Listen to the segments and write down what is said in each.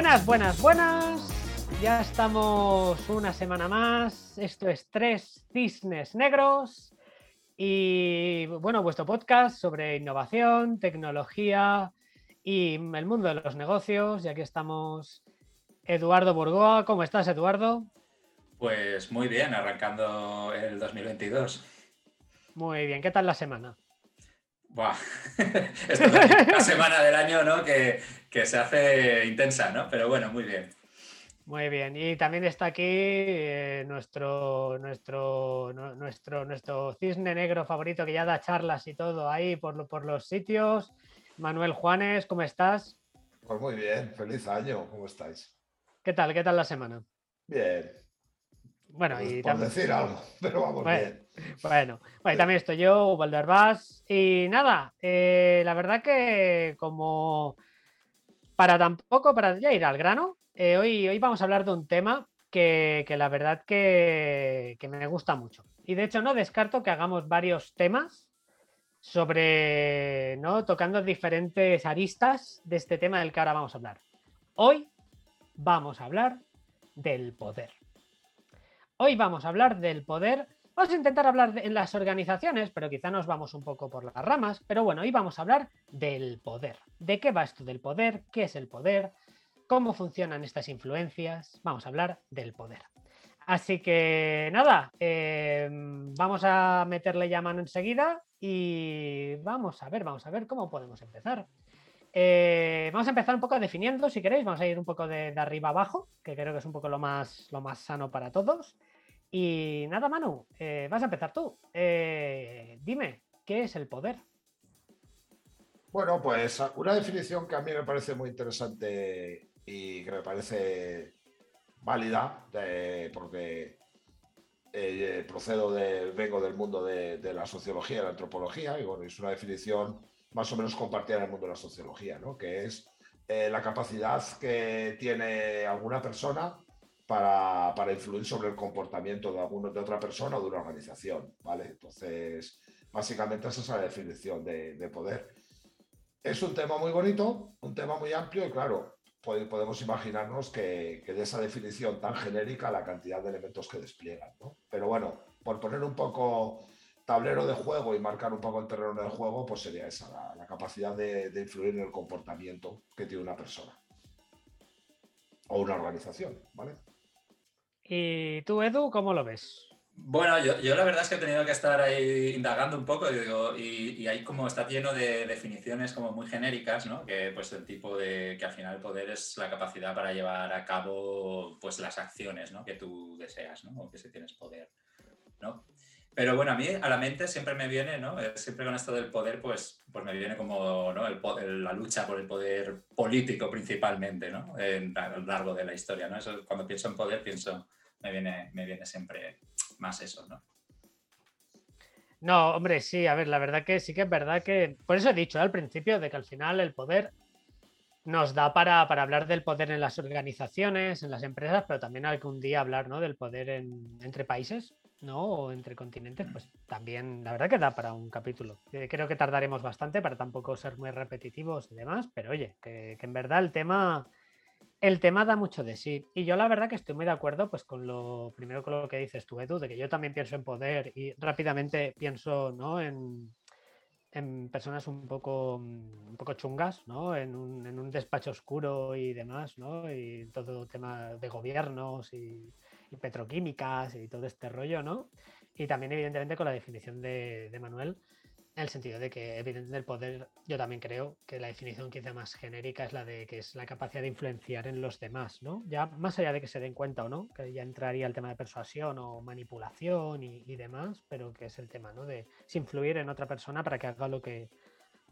Buenas, buenas, buenas. Ya estamos una semana más. Esto es Tres Cisnes Negros. Y bueno, vuestro podcast sobre innovación, tecnología y el mundo de los negocios. Y aquí estamos Eduardo Burgoa. ¿Cómo estás, Eduardo? Pues muy bien, arrancando el 2022. Muy bien, ¿qué tal la semana? Buah. Esta es la semana del año ¿no? que, se hace intensa, ¿no? Pero bueno, muy bien. Muy bien, y también está aquí eh, nuestro, nuestro, nuestro, nuestro cisne negro favorito que ya da charlas y todo ahí por, por los sitios. Manuel Juanes, ¿cómo estás? Pues muy bien, feliz año, ¿cómo estáis? ¿Qué tal? ¿Qué tal la semana? Bien, bueno, pues y por decir algo, pero vamos bien. Bueno, bueno, también estoy yo, Walder Bass. Y nada, eh, la verdad que como para tampoco, para ya ir al grano, eh, hoy, hoy vamos a hablar de un tema que, la verdad que, que, me gusta mucho. Y de hecho no descarto que hagamos varios temas sobre, ¿no? Tocando diferentes aristas de este tema del que ahora vamos a hablar. Hoy vamos a hablar del poder. Hoy vamos a hablar del poder. Vamos a intentar hablar en las organizaciones, pero quizá nos vamos un poco por las ramas. Pero bueno, hoy vamos a hablar del poder. ¿De qué va esto del poder? ¿Qué es el poder? ¿Cómo funcionan estas influencias? Vamos a hablar del poder. Así que nada, em, vamos a meterle ya mano enseguida y vamos a ver, vamos a ver cómo podemos empezar. Eh, vamos a empezar un poco definiendo, si queréis, vamos a ir un poco de, de, arriba abajo, que creo que es un poco lo más, lo más sano para todos. Y nada, Manu, eh, vas a empezar tú. Eh, dime, ¿qué es el poder? Bueno, pues una definición que a mí me parece muy interesante y que me parece válida, porque eh, procedo de, vengo del mundo de, la sociología y la antropología, y bueno, es una definición más o menos compartida en el mundo de la sociología, ¿no? que es la capacidad que tiene alguna persona para, influir sobre el comportamiento de, alguno, de otra persona o de una organización, ¿vale? Entonces, básicamente esa es la definición de, poder. Es un tema muy bonito, un tema muy amplio y claro, podemos imaginarnos que, de esa definición tan genérica la cantidad de elementos que despliegan, ¿no? Pero bueno, por poner un poco tablero de juego y marcar un poco el terreno del juego, pues sería esa, la, capacidad de, de, influir en el comportamiento que tiene una persona o una organización, ¿vale? ¿Y tú, Edu, cómo lo ves? Bueno, yo, la verdad es que he tenido que estar ahí indagando un poco y, ahí como está lleno de definiciones como muy genéricas, ¿no? Que pues el tipo de que al final el poder es la capacidad para llevar a cabo pues las acciones, ¿no? Que tú deseas, ¿no? O que si tienes poder, ¿no? Pero bueno, a mí a la mente siempre me viene, ¿no? Siempre con esto del poder, pues, pues me viene como ¿no? el, la lucha por el poder político principalmente, ¿no? a lo largo de la historia, ¿no? Eso, cuando pienso en poder pienso me viene, me viene siempre más eso, ¿no? No, hombre, sí, a ver, la verdad que sí que es verdad que, por eso he dicho al principio de que al final el poder nos da para, hablar del poder en las organizaciones, en las empresas, pero también algún día hablar ¿no? del poder entre países, ¿no? O entre continentes, pues también, la verdad que da para un capítulo. Eh, creo que tardaremos bastante para tampoco ser muy repetitivos y demás, pero oye, que en verdad el tema el tema da mucho de sí. Y yo la verdad que estoy muy de acuerdo pues con lo primero con lo que dices tú, Edu, de que yo también pienso en poder y rápidamente pienso ¿no? en, personas un poco, un poco chungas, ¿no? En un, despacho oscuro y demás, ¿no? Y todo tema de gobiernos y, petroquímicas y todo este rollo, ¿no? Y también evidentemente con la definición de, de Manuel en el sentido de que, evidentemente, el poder, yo también creo que la definición quizá más genérica es la de que es la capacidad de influenciar en los demás, ¿no? Ya más allá de que se den cuenta o no, que ya entraría el tema de persuasión o manipulación y, demás, pero que es el tema, ¿no? De influir en otra persona para que haga lo que,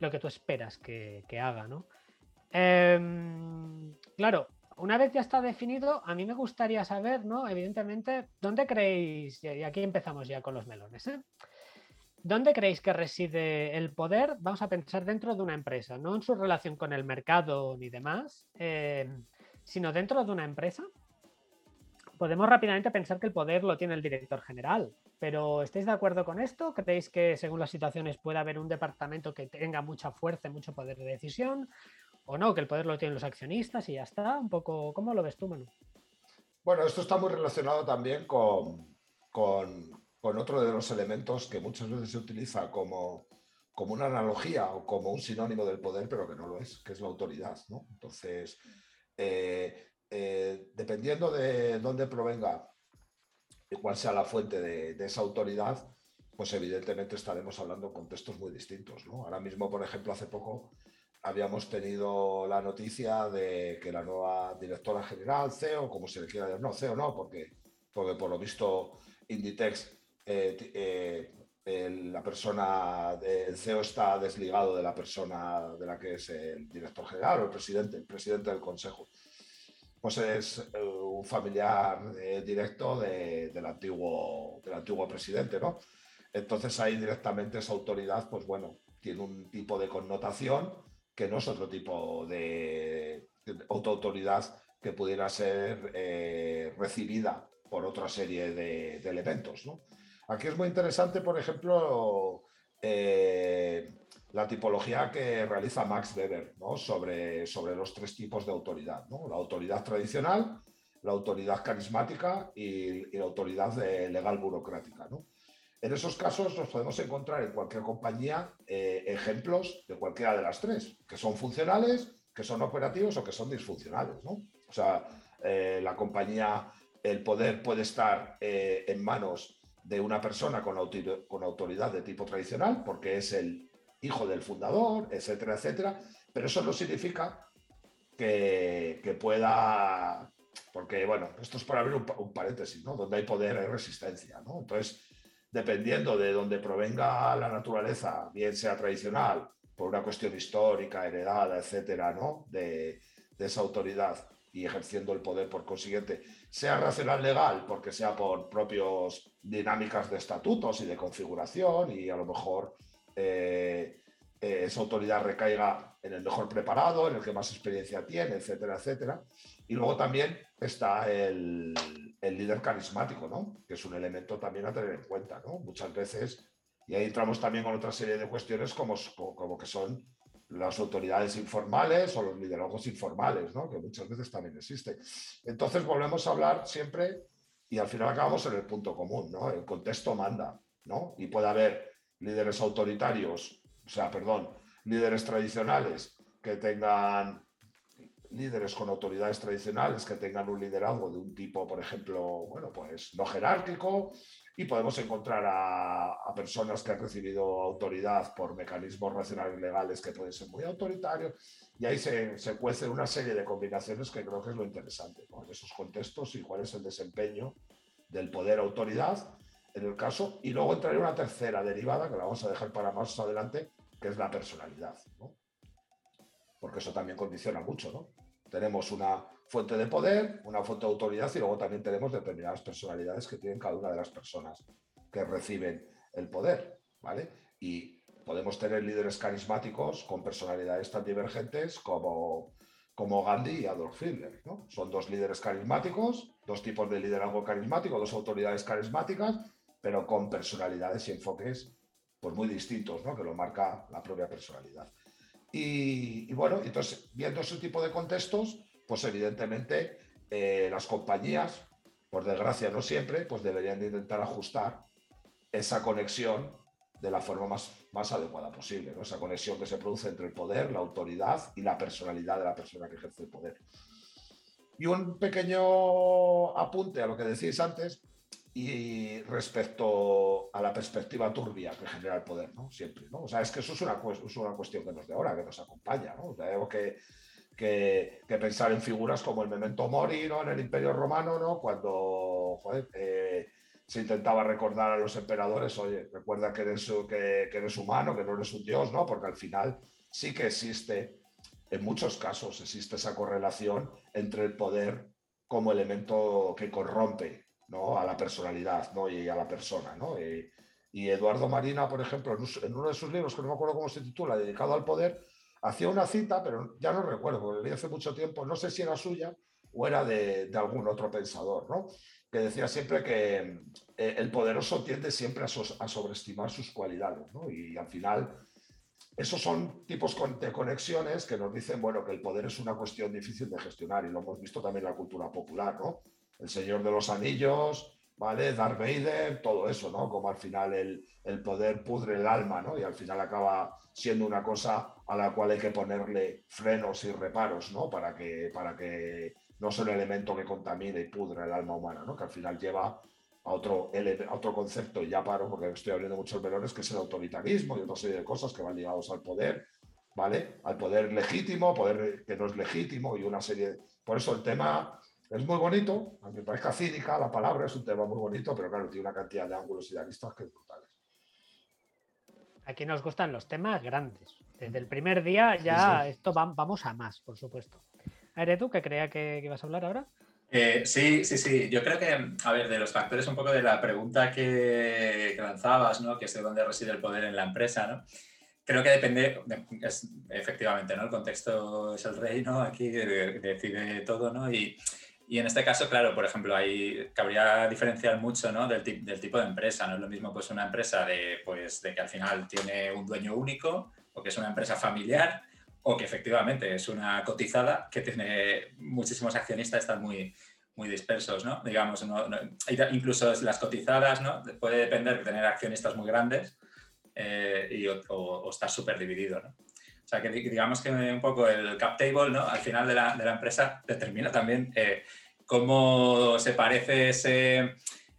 lo que tú esperas que, haga, ¿no? Em, claro, una vez ya está definido, a mí me gustaría saber, ¿no? Evidentemente, ¿dónde creéis? Y aquí empezamos ya con los melones, ¿eh? ¿Dónde creéis que reside el poder? Vamos a pensar dentro de una empresa, no en su relación con el mercado ni demás, eh, sino dentro de una empresa. Podemos rápidamente pensar que el poder lo tiene el director general, pero ¿estáis de acuerdo con esto? ¿Creéis que según las situaciones puede haber un departamento que tenga mucha fuerza y mucho poder de decisión? o no, que el poder lo tienen los accionistas y ya está. Un poco, ¿cómo lo ves tú, Manu? Bueno, esto está muy relacionado también con, con, otro de los elementos que muchas veces se utiliza como, como una analogía o como un sinónimo del poder, pero que no lo es, que es la autoridad. ¿no? Entonces, eh, eh, dependiendo de dónde provenga y cuál sea la fuente de, esa autoridad, pues evidentemente estaremos hablando en contextos muy distintos. ¿no? Ahora mismo, por ejemplo, hace poco habíamos tenido la noticia de que la nueva directora general, CEO, como se le quiera llamar, no, CEO no, porque, porque por lo visto Inditex, eh, eh, la persona, el CEO está desligado de la persona de la que es el director general o el presidente, el presidente del consejo. Pues es eh, un familiar directo del, antiguo, del antiguo presidente, ¿no? Entonces ahí directamente esa autoridad, pues bueno, tiene un tipo de connotación que no es otro tipo de, autoridad que pudiera ser eh, recibida por otra serie de, elementos. Aquí es muy interesante, por ejemplo, eh, la tipología que realiza Max Weber sobre, sobre los tres tipos de autoridad. La autoridad tradicional, la autoridad carismática y, la autoridad legal burocrática. En esos casos nos podemos encontrar en cualquier compañía eh, ejemplos de cualquiera de las tres, que son funcionales, que son operativos o que son disfuncionales. ¿no? O sea, eh, la compañía, el poder puede estar eh, en manos de una persona con, autoridad de tipo tradicional, porque es el hijo del fundador, etcétera, etcétera, pero eso no significa que, que pueda, porque bueno, esto es para abrir un, paréntesis, ¿no? Donde hay poder hay resistencia, ¿no? Entonces, dependiendo de dónde provenga la naturaleza, bien sea tradicional, por una cuestión histórica, heredada, etcétera, ¿no? de, esa autoridad y ejerciendo el poder por consiguiente, sea racional legal, porque sea por propios dinámicas de estatutos y de configuración, y a lo mejor eh, eh, esa autoridad recaiga en el mejor preparado, en el que más experiencia tiene, etcétera, etcétera. Y luego también está el, el líder carismático, ¿no? Que es un elemento también a tener en cuenta, ¿no? Muchas veces, y ahí entramos también con otra serie de cuestiones como, como que son las autoridades informales o los liderazgos informales, ¿no? Que muchas veces también existen. Entonces volvemos a hablar siempre y al final acabamos en el punto común, ¿no? El contexto manda, ¿no? Y puede haber líderes autoritarios, o sea, perdón, líderes tradicionales que tengan líderes con autoridades tradicionales que tengan un liderazgo de un tipo, por ejemplo, bueno, pues no jerárquico, y podemos encontrar a, personas que han recibido autoridad por mecanismos racionales legales que pueden ser muy autoritarios, y ahí se, se cuece una serie de combinaciones que creo que es lo interesante en esos contextos y cuál es el desempeño del poder autoridad en el caso, y luego entraré una tercera derivada que la vamos a dejar para más adelante, que es la personalidad. ¿no? porque eso también condiciona mucho, ¿no? Tenemos una fuente de poder, una fuente de autoridad y luego también tenemos determinadas personalidades que tienen cada una de las personas que reciben el poder, ¿vale? Y podemos tener líderes carismáticos con personalidades tan divergentes como, como Gandhi y Adolf Hitler, ¿no? Son dos líderes carismáticos, dos tipos de liderazgo carismático, dos autoridades carismáticas, pero con personalidades y enfoques pues muy distintos, ¿no? Que lo marca la propia personalidad. Y, bueno, entonces, viendo ese tipo de contextos, pues evidentemente eh, las compañías, por desgracia no siempre, pues deberían de intentar ajustar esa conexión de la forma más, más adecuada posible, ¿no? esa conexión que se produce entre el poder, la autoridad y la personalidad de la persona que ejerce el poder. Y un pequeño apunte a lo que decís antes, y respecto a la perspectiva turbia que genera el poder, ¿no? Siempre, ¿no? O sea, es que eso es una, es una cuestión que nos de ahora, que nos acompaña, ¿no? Tenemos que, pensar en figuras como el memento mori, ¿no? En el Imperio Romano, ¿no? Cuando, eh, se intentaba recordar a los emperadores, oye, recuerda que eres, que eres humano, que no eres un dios, ¿no? Porque al final sí que existe, en muchos casos existe esa correlación entre el poder como elemento que corrompe ¿no? a la personalidad ¿no? y a la persona. ¿no? Y, Eduardo Marina, por ejemplo, en, uno de sus libros, que no me acuerdo cómo se titula, dedicado al poder, hacía una cita, pero ya no recuerdo, porque leí hace mucho tiempo, no sé si era suya o era de, algún otro pensador, ¿no? que decía siempre que eh, el poderoso tiende siempre a, sobreestimar sus cualidades, ¿no? y al final esos son tipos de conexiones que nos dicen, bueno, que el poder es una cuestión difícil de gestionar y lo hemos visto también en la cultura popular, ¿no? El Señor de los Anillos, ¿vale? Darth Vader, todo eso, ¿no? Como al final el, el poder pudre el alma, ¿no? Y al final acaba siendo una cosa a la cual hay que ponerle frenos y reparos, ¿no? Para que, para que no sea un elemento que contamine y pudra el alma humana, ¿no? Que al final lleva a otro, otro concepto, y ya paro porque estoy abriendo muchos velones, que es el autoritarismo y otra serie de cosas que van ligados al poder, ¿vale? Al poder legítimo, poder que no es legítimo y una serie... De... Por eso el tema es muy bonito, aunque parezca cínica la palabra, es un tema muy bonito, pero claro, tiene una cantidad de ángulos y de aristas que es brutales. Aquí nos gustan los temas grandes. Desde el primer día ya esto vamos a más, por supuesto. ¿Eres tú que creía que, que ibas a hablar ahora? Eh, sí, sí, sí. Yo creo que, a ver, de los factores un poco de la pregunta que, lanzabas, ¿no? Que es de dónde reside el poder en la empresa, ¿no? Creo que depende, efectivamente, ¿no? El contexto es el rey, ¿no? Aquí decide todo, ¿no? Y, y en este caso, claro, por ejemplo, hay, cabría diferenciar mucho ¿no? del, del, tipo de empresa. No es lo mismo pues, una empresa de, pues, de que al final tiene un dueño único o que es una empresa familiar o que efectivamente es una cotizada que tiene muchísimos accionistas, están muy, muy dispersos, ¿no? Digamos, incluso las cotizadas, ¿no? Puede depender de tener accionistas muy grandes eh, o, estar súper dividido. O sea, que digamos que un poco el cap table, ¿no? Al final de la, de la empresa determina también eh, cómo se parece ese,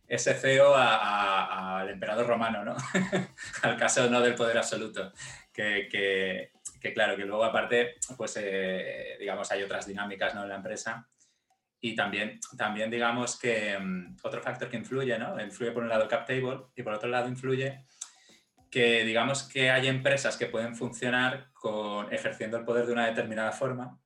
ese CEO al emperador romano, ¿no? al caso ¿no? del poder absoluto, que, que que claro, que luego aparte, pues eh, digamos, hay otras dinámicas ¿no? en la empresa. Y también, también digamos que mm, otro factor que influye, ¿no? Influye por un lado cap table y por otro lado influye que digamos que hay empresas que pueden funcionar con, ejerciendo el poder de una determinada forma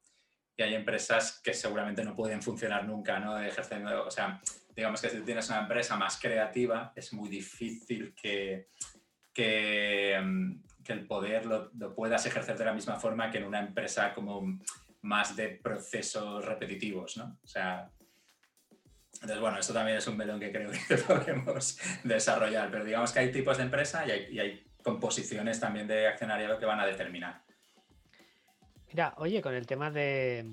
y hay empresas que seguramente no pueden funcionar nunca, ¿no? Ejerciendo, o sea, digamos que si tienes una empresa más creativa es muy difícil que, que, mm, que el poder lo, puedas ejercer de la misma forma que en una empresa como más de procesos repetitivos, ¿no? O sea, entonces, bueno, esto también es un melón que creo que podemos desarrollar, pero digamos que hay tipos de empresa y hay, composiciones también de accionariado que van a determinar. Mira, oye, con el tema de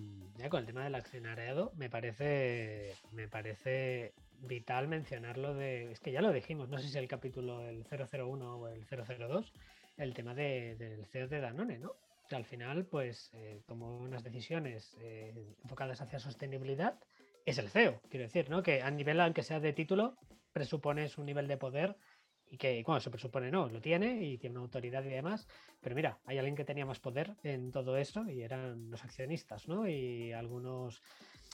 con el tema del accionariado me parece me parece vital mencionarlo de es que ya lo dijimos, no sé si el capítulo el 001 o el 002 el tema del CEO de Danone, ¿no? Que al final, pues, eh, como unas decisiones eh, enfocadas hacia sostenibilidad, es el CEO, quiero decir, ¿no? Que a nivel, aunque sea de título, presupones un nivel de poder y que, bueno, se presupone no, lo tiene y tiene una autoridad y demás, pero mira, hay alguien que tenía más poder en todo eso y eran los accionistas, ¿no? Y algunos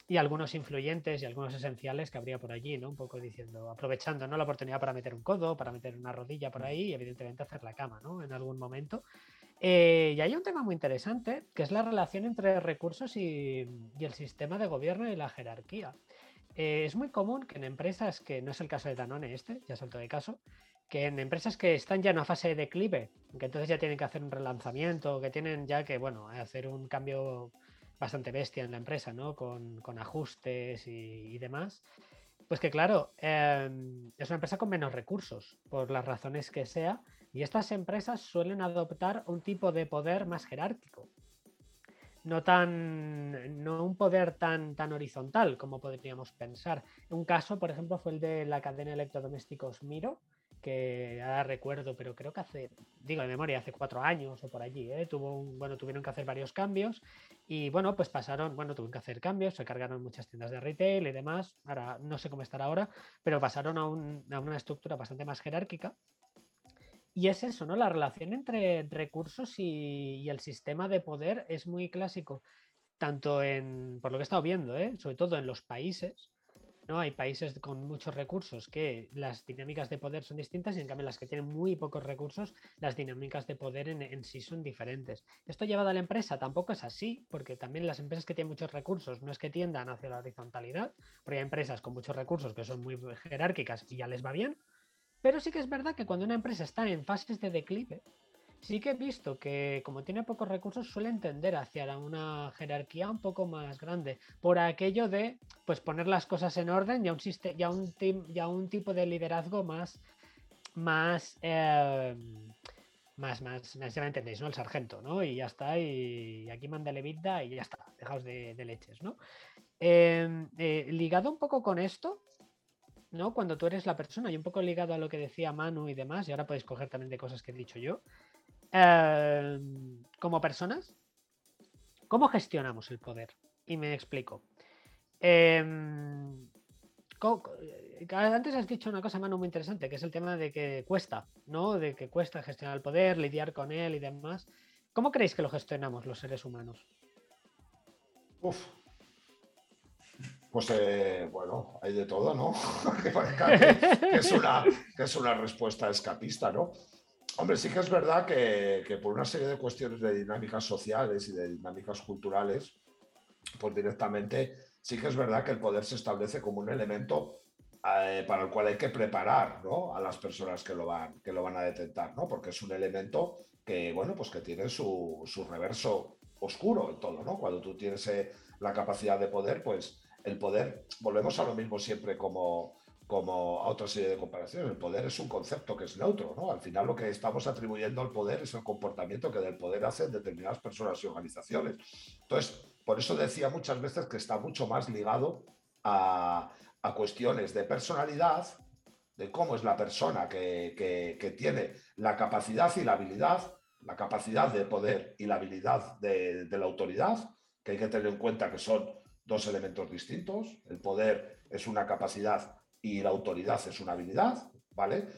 y algunos influyentes y algunos esenciales que habría por allí, ¿no? Un poco diciendo, aprovechando, ¿no? La oportunidad para meter un codo, para meter una rodilla por ahí y evidentemente hacer la cama, ¿no? En algún momento. Eh, y hay un tema muy interesante, que es la relación entre recursos y, el sistema de gobierno y la jerarquía. Eh, es muy común que en empresas, que no es el caso de Danone este, ya salto de caso, que en empresas que están ya en una fase de declive, que entonces ya tienen que hacer un relanzamiento, que tienen ya que, bueno, hacer un cambio bastante bestia en la empresa, ¿no? Con, ajustes y, demás. Pues que claro, em, es una empresa con menos recursos, por las razones que sea, y estas empresas suelen adoptar un tipo de poder más jerárquico. No tan. no un poder tan, tan horizontal como podríamos pensar. Un caso, por ejemplo, fue el de la cadena de electrodomésticos Miro, que ahora recuerdo, pero creo que hace, digo de memoria, hace cuatro años o por allí, ¿eh? Tuvo bueno, tuvieron que hacer varios cambios y bueno, pues pasaron, bueno, tuvieron que hacer cambios, se cargaron muchas tiendas de retail y demás, ahora no sé cómo estará ahora, pero pasaron a, una estructura bastante más jerárquica. Y es eso, ¿no? La relación entre recursos y, el sistema de poder es muy clásico, tanto en, por lo que he estado viendo, ¿eh? sobre todo en los países, ¿no? Hay países con muchos recursos que las dinámicas de poder son distintas y en cambio las que tienen muy pocos recursos, las dinámicas de poder en, sí son diferentes. Esto llevado a la empresa tampoco es así, porque también las empresas que tienen muchos recursos no es que tiendan hacia la horizontalidad, porque hay empresas con muchos recursos que son muy jerárquicas y ya les va bien, pero sí que es verdad que cuando una empresa está en fases de declive, sí que he visto que como tiene pocos recursos suele tender hacia una jerarquía un poco más grande por aquello de pues poner las cosas en orden y a un, ya un, ya un tipo de liderazgo más em, más, más, más ya me entendéis, ¿no? El sargento, ¿no? Y ya está, y aquí manda vida y ya está, dejaos de, leches, ¿no? Em, eh, ligado un poco con esto, ¿no? Cuando tú eres la persona, y un poco ligado a lo que decía Manu y demás, y ahora podéis coger también de cosas que he dicho yo, em, como personas, ¿cómo gestionamos el poder? Y me explico. Em, antes has dicho una cosa, Manu, muy interesante, que es el tema de que cuesta, ¿no? De que cuesta gestionar el poder, lidiar con él y demás. ¿Cómo creéis que lo gestionamos los seres humanos? Uf. Pues eh, bueno, hay de todo, ¿no? que, es una, que es una respuesta escapista, ¿no? Hombre, sí que es verdad que, que, por una serie de cuestiones de dinámicas sociales y de dinámicas culturales, pues directamente sí que es verdad que el poder se establece como un elemento eh, para el cual hay que preparar a las personas que lo, van, que lo van a detectar, ¿no? porque es un elemento que, bueno, pues que tiene su, reverso oscuro en todo. ¿no? Cuando tú tienes eh, la capacidad de poder, pues el poder, volvemos a lo mismo siempre como, como a otra serie de comparaciones. El poder es un concepto que es neutro, ¿no? Al final lo que estamos atribuyendo al poder es el comportamiento que del poder hacen determinadas personas y organizaciones. Entonces, por eso decía muchas veces que está mucho más ligado a, cuestiones de personalidad, de cómo es la persona que, tiene la capacidad y la habilidad, la capacidad de poder y la habilidad de, la autoridad, que hay que tener en cuenta que son dos elementos distintos. El poder es una capacidad y la autoridad es una habilidad, ¿vale?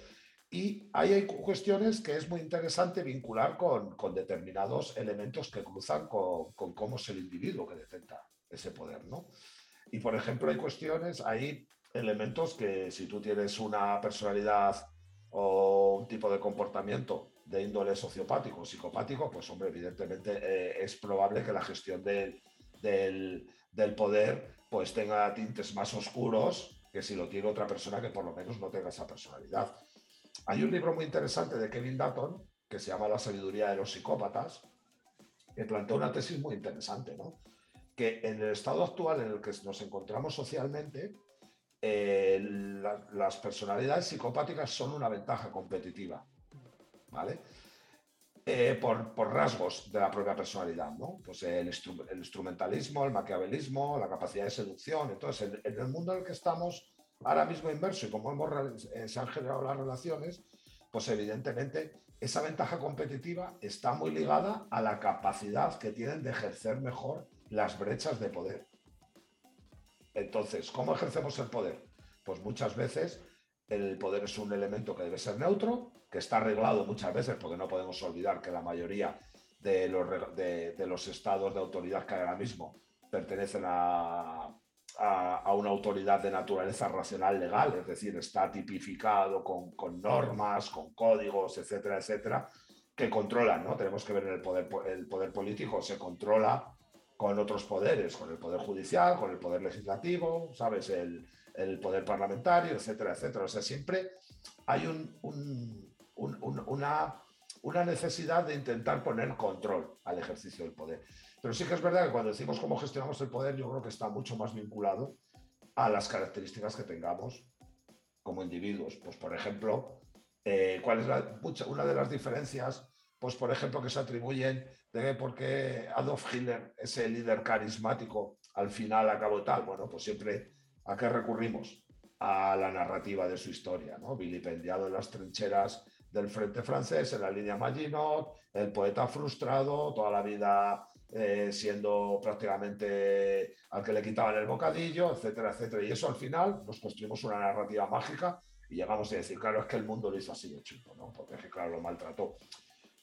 Y ahí hay cuestiones que es muy interesante vincular con, determinados elementos que cruzan con, cómo es el individuo que detenta ese poder, ¿no? Y por ejemplo, hay cuestiones, hay elementos que si tú tienes una personalidad o un tipo de comportamiento de índole sociopático o psicopático, pues hombre, evidentemente eh, es probable que la gestión del, del, poder pues tenga tintes más oscuros que si lo tiene otra persona que por lo menos no tenga esa personalidad. Hay un libro muy interesante de Kevin Dutton que se llama La sabiduría de los psicópatas, que plantea una tesis muy interesante, ¿no? que en el estado actual en el que nos encontramos socialmente, eh, las personalidades psicopáticas son una ventaja competitiva, ¿vale? Eh, por, rasgos de la propia personalidad, ¿no? Pues el, instrumentalismo, el maquiavelismo, la capacidad de seducción. Entonces, en, el mundo en el que estamos, ahora mismo inverso y como hemos, eh, se han generado las relaciones, pues evidentemente esa ventaja competitiva está muy ligada a la capacidad que tienen de ejercer mejor las brechas de poder. Entonces, ¿cómo ejercemos el poder? Pues muchas veces el poder es un elemento que debe ser neutro, que está arreglado muchas veces, porque no podemos olvidar que la mayoría de los, de, los estados de autoridad que ahora mismo pertenecen a, a, una autoridad de naturaleza racional legal, es decir, está tipificado con, con, normas, con códigos, etcétera, etcétera, que controlan, ¿no? Tenemos que ver el poder, el poder político se controla con otros poderes, con el poder judicial, con el poder legislativo, ¿sabes? El, el poder parlamentario, etcétera, etcétera. O sea, siempre hay un, un, un, una, una necesidad de intentar poner control al ejercicio del poder. Pero sí que es verdad que cuando decimos cómo gestionamos el poder, yo creo que está mucho más vinculado a las características que tengamos como individuos. Pues, por ejemplo, eh, ¿cuál es la, una de las diferencias? Pues, por ejemplo, que se atribuyen de por qué Adolf Hitler, ese líder carismático, al final acabó tal. Bueno, pues siempre, ¿a qué recurrimos? A la narrativa de su historia, ¿no? Vilipendiado en las trincheras del frente francés, en la línea Maginot, el poeta frustrado, toda la vida eh, siendo prácticamente al que le quitaban el bocadillo, etcétera, etcétera. Y eso al final nos construimos una narrativa mágica y llegamos a decir, claro, es que el mundo lo hizo así de chico, ¿no? Porque claro, lo maltrató.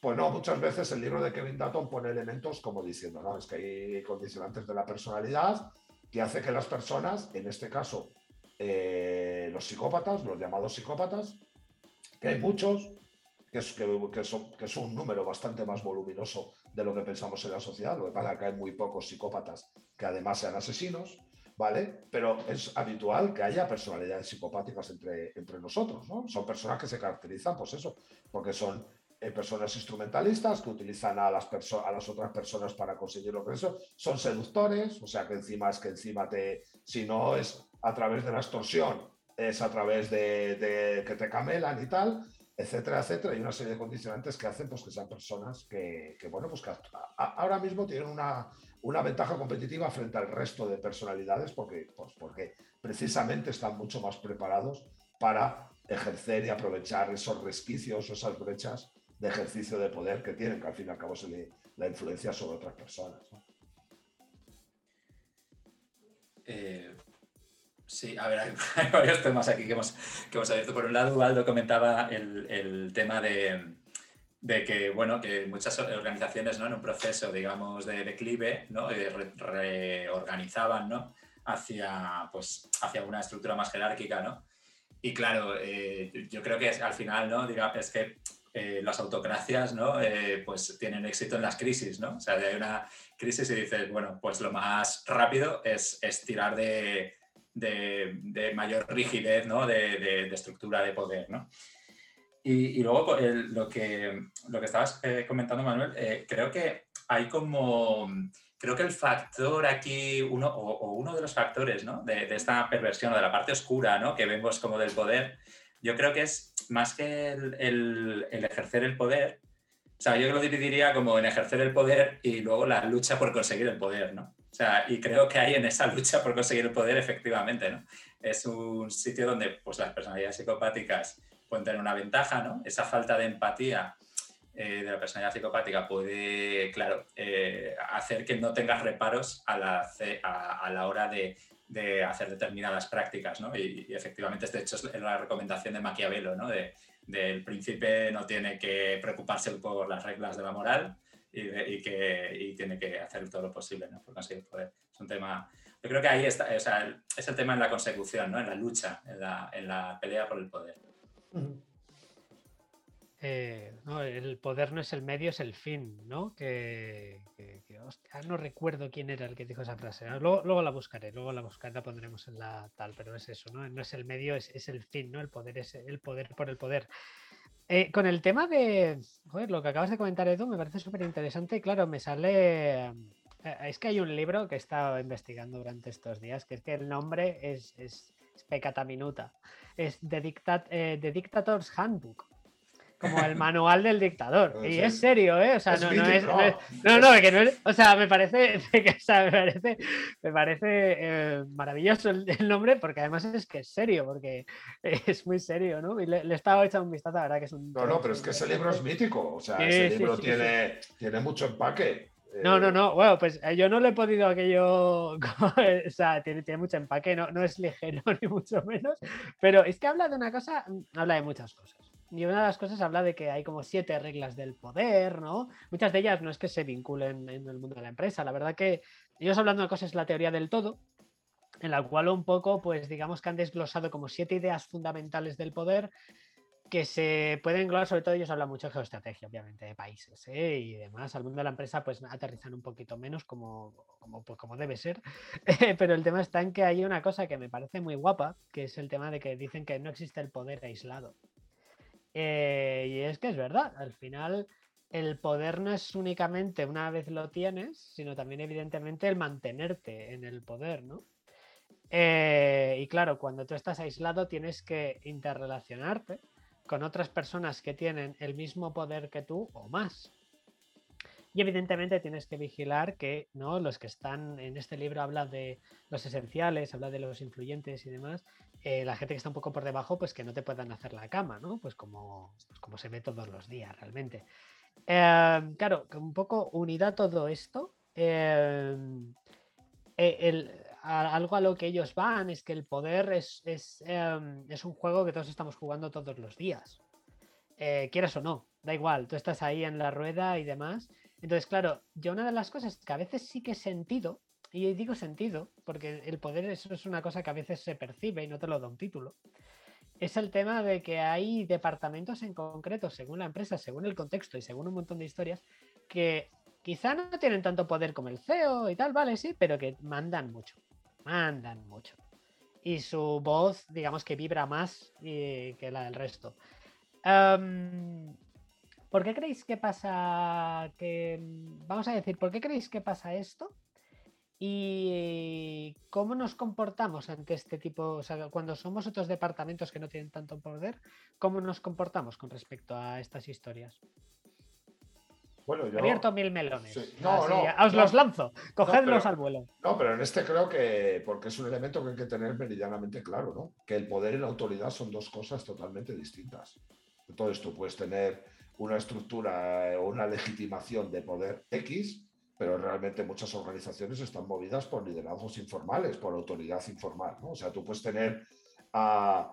Pues no, muchas veces el libro de Kevin Dutton pone elementos como diciendo, no, es que hay condicionantes de la personalidad que hace que las personas, en este caso, eh, los psicópatas, los llamados psicópatas, que hay muchos, que es, que, son, un número bastante más voluminoso de lo que pensamos en la sociedad. Lo que pasa que hay muy pocos psicópatas que además sean asesinos, ¿vale? Pero es habitual que haya personalidades psicopáticas entre, entre nosotros, ¿no? Son personas que se caracterizan, pues eso, porque son eh, personas instrumentalistas que utilizan a las, a las otras personas para conseguir lo que eso. Son seductores, o sea que encima es que encima te, si no es a través de la extorsión, es a través de, de que te camelan y tal etcétera, etcétera, y una serie de condicionantes que hacen pues, que sean personas que, bueno, pues que ahora mismo tienen una, una, ventaja competitiva frente al resto de personalidades porque, pues, porque precisamente están mucho más preparados para ejercer y aprovechar esos resquicios, esas brechas de ejercicio de poder que tienen, que al fin y al cabo se le, la influencia sobre otras personas. Eh, sí, a ver, hay, varios temas aquí que hemos, que hemos abierto. Por un lado, Waldo comentaba el, tema de, que, bueno, que muchas organizaciones ¿no? en un proceso, digamos, de declive, ¿no? Eh, reorganizaban ¿no? hacia, pues, hacia una estructura más jerárquica, ¿no? Y claro, eh, yo creo que al final, ¿no? Diga, es que eh, las autocracias, ¿no? Eh, pues tienen éxito en las crisis, ¿no? O sea, hay una crisis y dices, bueno, pues lo más rápido es, tirar de, mayor rigidez, ¿no? De, estructura de poder, ¿no? Y, luego pues, lo, que, lo que estabas comentando, Manuel, creo que hay como creo que el factor aquí, uno, o, uno de los factores ¿no? de, esta perversión o de la parte oscura ¿no? que vemos como del poder, yo creo que es más que el, ejercer el poder, o sea, yo lo dividiría como en ejercer el poder y luego la lucha por conseguir el poder, ¿no? O sea, y creo que hay en esa lucha por conseguir el poder, efectivamente, ¿no? Es un sitio donde pues, las personalidades psicopáticas pueden tener una ventaja, ¿no? Esa falta de empatía eh, de la personalidad psicopática puede, claro, eh, hacer que no tengas reparos a la, a, la hora de, de, hacer determinadas prácticas, ¿no? Y, efectivamente, de hecho, es la recomendación de Maquiavelo, ¿no? De, del príncipe no tiene que preocuparse por las reglas de la moral y, que y tiene que hacer todo lo posible ¿no? por conseguir poder. Es un tema, yo creo que ahí está, o sea, es el tema en la consecución, ¿no? en la lucha, en la, en la pelea por el poder. Eh, no, el poder no es el medio, es el fin, ¿no? Que, no recuerdo quién era el que dijo esa frase. Luego, la buscaré, luego la buscaré, la pondremos en la tal, pero es eso, ¿no? No es el medio, es, el fin, ¿no? El poder es el poder por el poder. Eh, con el tema de joder, lo que acabas de comentar, Edu, me parece súper interesante. Claro, me sale. Eh, es que hay un libro que he estado investigando durante estos días, que es que el nombre es, es, Pecata Minuta. Es The, Dictat, The Dictator's Handbook como el manual del dictador. y es serio, ¿eh? O sea, no, no, es, no, no, que no es, o sea, me parece, me parece, me parece eh, maravilloso el, nombre porque además es que es serio, porque es muy serio, ¿no? Y le, he estado echando un vistazo, la verdad que es un... No, no, pero es que ese libro es mítico, o sea, ese libro tiene, tiene mucho empaque. No, no, eh. no. Bueno, pues eh, yo no le he podido aquello. o sea, tiene, tiene, mucho empaque, no, no es ligero ni mucho menos. Pero es que habla de una cosa, habla de muchas cosas. Y una de las cosas habla de que hay como siete reglas del poder, ¿no? Muchas de ellas no es que se vinculen en el mundo de la empresa. La verdad que ellos hablando de cosas la teoría del todo, en la cual un poco, pues digamos que han desglosado como siete ideas fundamentales del poder que se pueden englobar, sobre todo ellos hablan mucho de geoestrategia, obviamente, de países ¿eh? y demás. Al mundo de la empresa, pues aterrizan un poquito menos como, como, pues, como debe ser. Pero el tema está en que hay una cosa que me parece muy guapa, que es el tema de que dicen que no existe el poder aislado. Eh, y es que es verdad, al final el poder no es únicamente una vez lo tienes, sino también evidentemente el mantenerte en el poder, ¿no? Eh, y claro, cuando tú estás aislado tienes que interrelacionarte con otras personas que tienen el mismo poder que tú o más. Y evidentemente tienes que vigilar que ¿no? los que están en este libro habla de los esenciales, habla de los influyentes y demás. Eh, la gente que está un poco por debajo, pues que no te puedan hacer la cama, ¿no? Pues como, pues como se ve todos los días realmente. Em, claro, un poco unida todo esto. Em, e, algo a lo que ellos van es que el poder es, es, em, es un juego que todos estamos jugando todos los días. Eh, quieras o no, da igual, tú estás ahí en la rueda y demás. Entonces, claro, yo una de las cosas que a veces sí que he sentido, y digo sentido, porque el poder eso es una cosa que a veces se percibe y no te lo da un título, es el tema de que hay departamentos en concreto, según la empresa, según el contexto y según un montón de historias, que quizá no tienen tanto poder como el CEO y tal, vale, sí, pero que mandan mucho, mandan mucho. Y su voz, digamos que vibra más eh, que la del resto. ¿Por qué creéis que pasa que... Vamos a decir, ¿por qué creéis que pasa esto? ¿Y ¿y cómo nos comportamos ante este tipo? O sea, cuando somos otros departamentos que no tienen tanto poder, ¿cómo nos comportamos con respecto a estas historias? Bueno, yo... abierto mil melones. No, no, os los lanzo, cogedlos al vuelo. No, pero en este creo que, porque es un elemento que hay que tener meridianamente claro, ¿no? Que el poder y la autoridad son dos cosas totalmente distintas. Entonces tú puedes tener una estructura o una legitimación de poder X, pero realmente muchas organizaciones están movidas por liderazgos informales, por autoridad informal. ¿no? O sea, tú puedes tener a,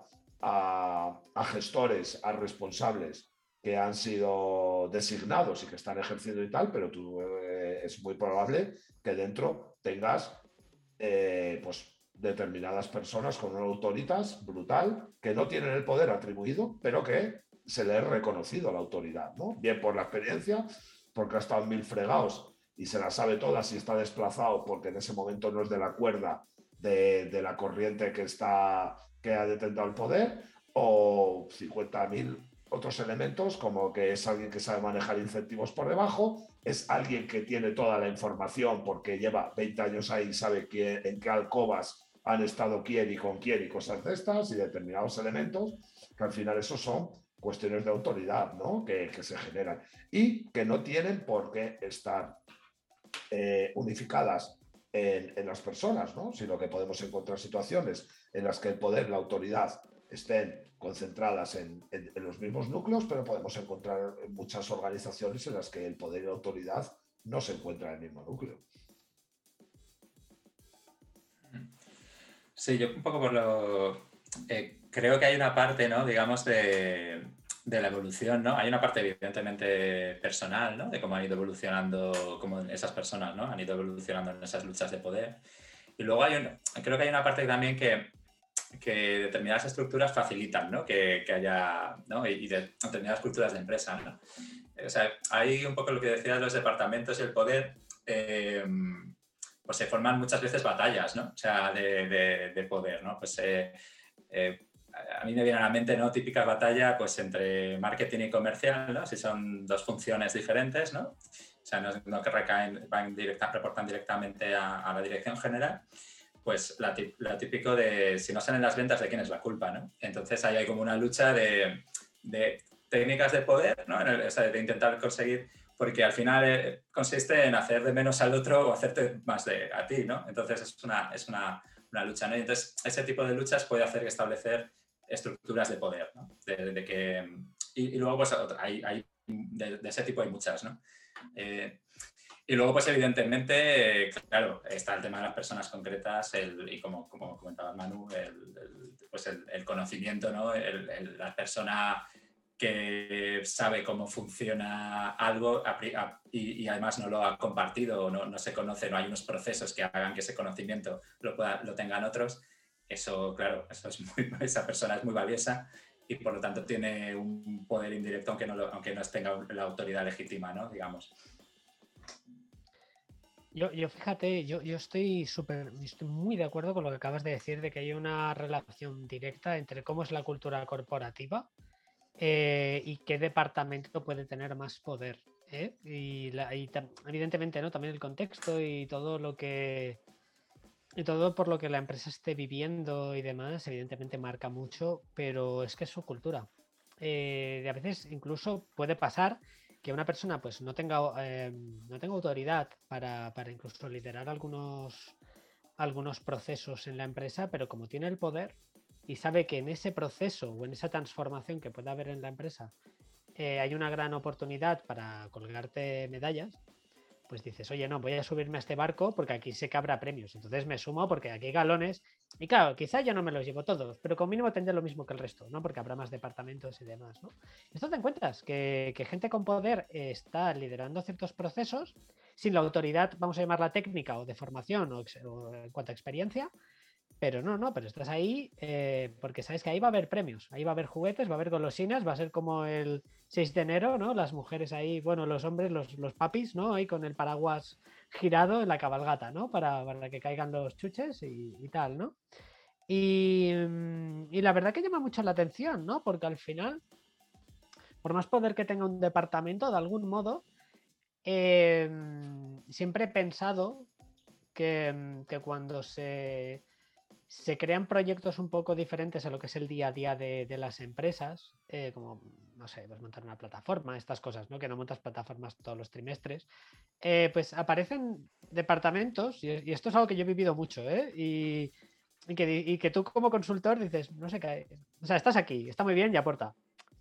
gestores, a responsables que han sido designados y que están ejerciendo y tal, pero tú eh, es muy probable que dentro tengas eh, pues determinadas personas con una autoritas brutal que no tienen el poder atribuido, pero que se le ha reconocido la autoridad, ¿no? Bien por la experiencia, porque ha estado mil fregados y se la sabe toda si está desplazado porque en ese momento no es de la cuerda de, la corriente que, está, que ha detentado el poder, o 50.000 otros elementos, como que es alguien que sabe manejar incentivos por debajo, es alguien que tiene toda la información porque lleva 20 años ahí y sabe quién, en qué alcobas han estado quién y con quién y cosas de estas y determinados elementos, que al final esos son cuestiones de autoridad ¿no? que, se generan y que no tienen por qué estar eh, unificadas en, las personas, ¿no? sino que podemos encontrar situaciones en las que el poder, la autoridad estén concentradas en, los mismos núcleos, pero podemos encontrar muchas organizaciones en las que el poder y la autoridad no se encuentran en el mismo núcleo. Sí, yo un poco por lo... Eh, creo que hay una parte, ¿no? Digamos, de, de la evolución, ¿no? Hay una parte evidentemente personal, ¿no? De cómo han ido evolucionando, cómo esas personas, ¿no? Han ido evolucionando en esas luchas de poder. Y luego hay creo que hay una parte también que, que determinadas estructuras facilitan, ¿no? Que, que haya, ¿no? Y, de, determinadas culturas de empresa, ¿no? O sea, hay un poco lo que decías los departamentos y el poder, eh, pues se forman muchas veces batallas, ¿no? O sea, de, de, poder, ¿no? Pues eh, eh, a mí me viene a la mente, ¿no? Típica batalla, pues entre marketing y comercial, ¿no? Si son dos funciones diferentes, ¿no? O sea, no, no que recaen, van directa, reportan directamente a, la dirección general, pues la, típico de si no salen las ventas, ¿de quién es la culpa, no? Entonces ahí hay como una lucha de, de técnicas de poder, ¿no? o sea, de intentar conseguir, porque al final eh, consiste en hacer de menos al otro o hacerte más de a ti, ¿no? Entonces es una, es una, una lucha, ¿no? Y entonces ese tipo de luchas puede hacer establecer estructuras de poder, ¿no? de, que, y, luego, pues, hay, hay de, ese tipo hay muchas, ¿no? Eh, y luego, pues, evidentemente, claro, está el tema de las personas concretas el, y como, como comentaba Manu, el, pues el, conocimiento, ¿no? la persona que sabe cómo funciona algo y, además no lo ha compartido, no, no se conoce, no hay unos procesos que hagan que ese conocimiento lo, lo tengan otros, eso, claro, esa persona es muy valiosa y por lo tanto tiene un poder indirecto aunque no, aunque no tenga la autoridad legítima, ¿no? Digamos. Yo, yo fíjate, yo, yo estoy súper, estoy muy de acuerdo con lo que acabas de decir, de que hay una relación directa entre cómo es la cultura corporativa eh, y qué departamento puede tener más poder. ¿eh? Y, y, evidentemente, ¿no? También el contexto y todo lo que y todo por lo que la empresa esté viviendo y demás, evidentemente marca mucho, pero es que es su cultura. Eh, a veces incluso puede pasar que una persona pues no tenga, eh, no tenga autoridad para, para, incluso liderar algunos, algunos procesos en la empresa, pero como tiene el poder y sabe que en ese proceso o en esa transformación que puede haber en la empresa eh, hay una gran oportunidad para colgarte medallas, pues dices, oye, no, voy a subirme a este barco porque aquí sé que habrá premios. Entonces me sumo porque aquí hay galones. Y claro, quizá yo no me los llevo todos, pero con mínimo tendré lo mismo que el resto, ¿no? Porque habrá más departamentos y demás, ¿no? Esto te encuentras, que, gente con poder está liderando ciertos procesos sin la autoridad, vamos a llamarla técnica o de formación o en cuanto a experiencia, pero no, no, pero estás ahí eh, porque sabes que ahí va a haber premios, ahí va a haber juguetes, va a haber golosinas, va a ser como el 6 de enero, ¿no? Las mujeres ahí, bueno, los hombres, los, los papis, ¿no? Ahí con el paraguas girado en la cabalgata, ¿no? Para, para que caigan los chuches y, tal, ¿no? Y, y, la verdad que llama mucho la atención, ¿no? Porque al final, por más poder que tenga un departamento, de algún modo, em, siempre he pensado que, mm, que cuando se, se crean proyectos un poco diferentes a lo que es el día a día de, de las empresas, eh, como, no sé, pues montar una plataforma, estas cosas, ¿no? Que no montas plataformas todos los trimestres, eh, pues aparecen departamentos, y, esto es algo que yo he vivido mucho, ¿eh? Y, y, que, y que, tú como consultor dices, no sé qué, o sea, estás aquí, está muy bien y aporta,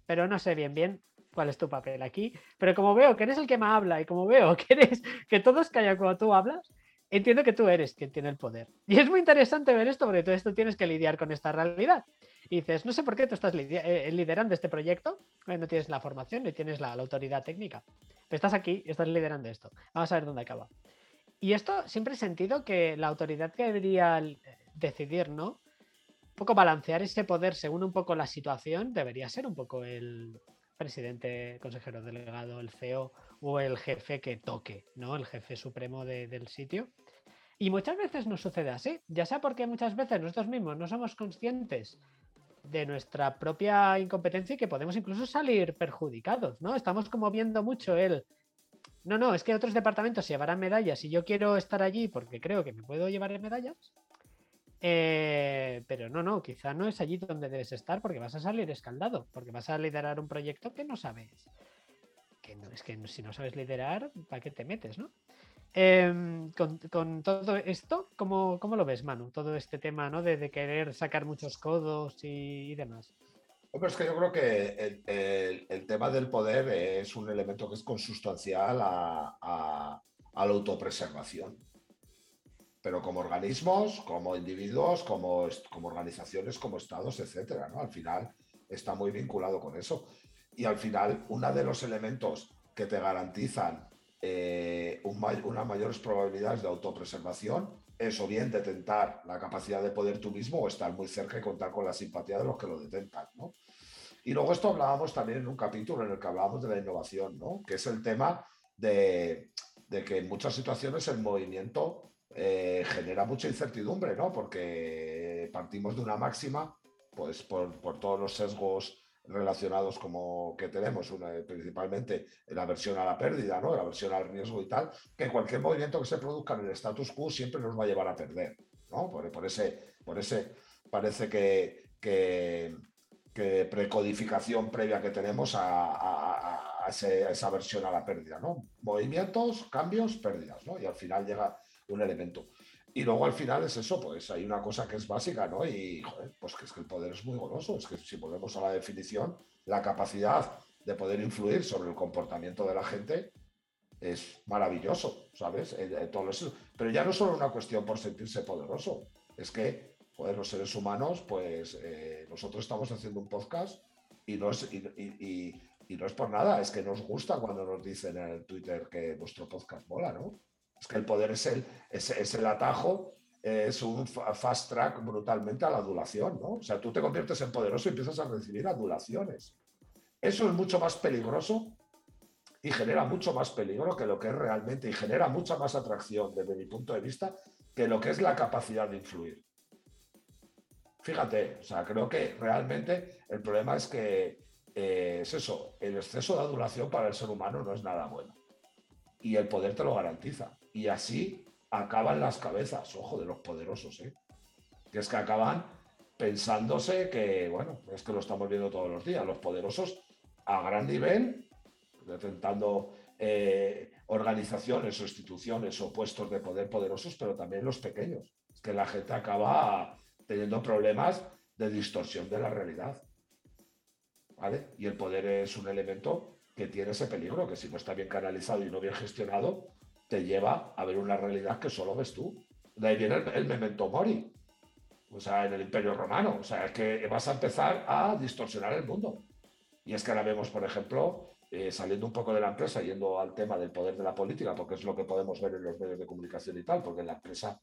pero no sé bien, bien cuál es tu papel aquí, pero como veo que eres el que me habla y como veo que eres, que todos callan cuando tú hablas, entiendo que tú eres quien tiene el poder. Y es muy interesante ver esto porque tú esto tienes que lidiar con esta realidad. Y dices, no sé por qué tú estás eh, liderando este proyecto, eh, no tienes la formación ni tienes la, la, autoridad técnica. Pero estás aquí y estás liderando esto. Vamos a ver dónde acaba. Y esto siempre he sentido que la autoridad que debería eh, decidir, ¿no? Un poco balancear ese poder según un poco la situación, debería ser un poco el presidente, consejero delegado, el CEO o el jefe que toque, ¿no? El jefe supremo de, del sitio. Y muchas veces nos sucede así, ya sea porque muchas veces nosotros mismos no somos conscientes de nuestra propia incompetencia y que podemos incluso salir perjudicados, ¿no? Estamos como viendo mucho el, no, no, es que otros departamentos se llevarán medallas y yo quiero estar allí porque creo que me puedo llevar medallas. Eh, pero no, no, quizá no es allí donde debes estar porque vas a salir escaldado, porque vas a liderar un proyecto que no sabes. Que no, es que si no sabes liderar, ¿para qué te metes, no? Eh, con, con, todo esto, ¿cómo, ¿cómo, lo ves, Manu? Todo este tema, ¿no? De, de querer sacar muchos codos y, y demás. Hombre, es que yo creo que el, el, el, tema del poder es un elemento que es consustancial a, a, a, la autopreservación. Pero como organismos, como individuos, como, como organizaciones, como estados, etcétera, ¿no? Al final está muy vinculado con eso. Y al final, uno de los elementos que te garantizan eh, un, unas mayores probabilidades de autopreservación es o bien detentar la capacidad de poder tú mismo o estar muy cerca y contar con la simpatía de los que lo detentan. ¿no? Y luego esto hablábamos también en un capítulo en el que hablábamos de la innovación, ¿no? que es el tema de, de que en muchas situaciones el movimiento eh, genera mucha incertidumbre, ¿no? porque partimos de una máxima, pues por, por todos los sesgos relacionados como que tenemos, una, principalmente la aversión a la pérdida, ¿no? la aversión al riesgo y tal, que cualquier movimiento que se produzca en el status quo siempre nos va a llevar a perder. ¿no? Por, por ese, por ese parece que, que, que, precodificación previa que tenemos a, a, a, ese, a, esa aversión a la pérdida. ¿no? Movimientos, cambios, pérdidas. ¿no? Y al final llega un elemento. Y luego al final es eso, pues hay una cosa que es básica, ¿no? Y, pues que es que el poder es muy goloso, es que si volvemos a la definición, la capacidad de poder influir sobre el comportamiento de la gente es maravilloso, ¿sabes? Todo eso. Pero ya no es solo una cuestión por sentirse poderoso, es que, joder, los seres humanos, pues eh, nosotros estamos haciendo un podcast y no, es, y, y, y no es por nada, es que nos gusta cuando nos dicen en el Twitter que nuestro podcast mola, ¿no? Es que el poder es el, atajo, es un fast track brutalmente a la adulación, ¿no? O sea, tú te conviertes en poderoso y empiezas a recibir adulaciones. Eso es mucho más peligroso y genera mucho más peligro que lo que es realmente y genera mucha más atracción desde mi punto de vista que lo que es la capacidad de influir. Fíjate, o sea, creo que realmente el problema es que eh, es eso, el exceso de adulación para el ser humano no es nada bueno. Y el poder te lo garantiza y así acaban las cabezas, ojo, de los poderosos, ¿eh? que es que acaban pensándose que, bueno, es que lo estamos viendo todos los días, los poderosos a gran nivel, detentando eh, organizaciones o instituciones o puestos de poder poderosos, pero también los pequeños. Es que la gente acaba teniendo problemas de distorsión de la realidad. ¿Vale? Y el poder es un elemento que tiene ese peligro, que si no está bien canalizado y no bien gestionado, te lleva a ver una realidad que solo ves tú. De ahí viene el, el memento mori, o sea, en el Imperio Romano. O sea, es que vas a empezar a distorsionar el mundo. Y es que ahora vemos, por ejemplo, eh, saliendo un poco de la empresa, yendo al tema del poder de la política, porque es lo que podemos ver en los medios de comunicación y tal, porque la empresa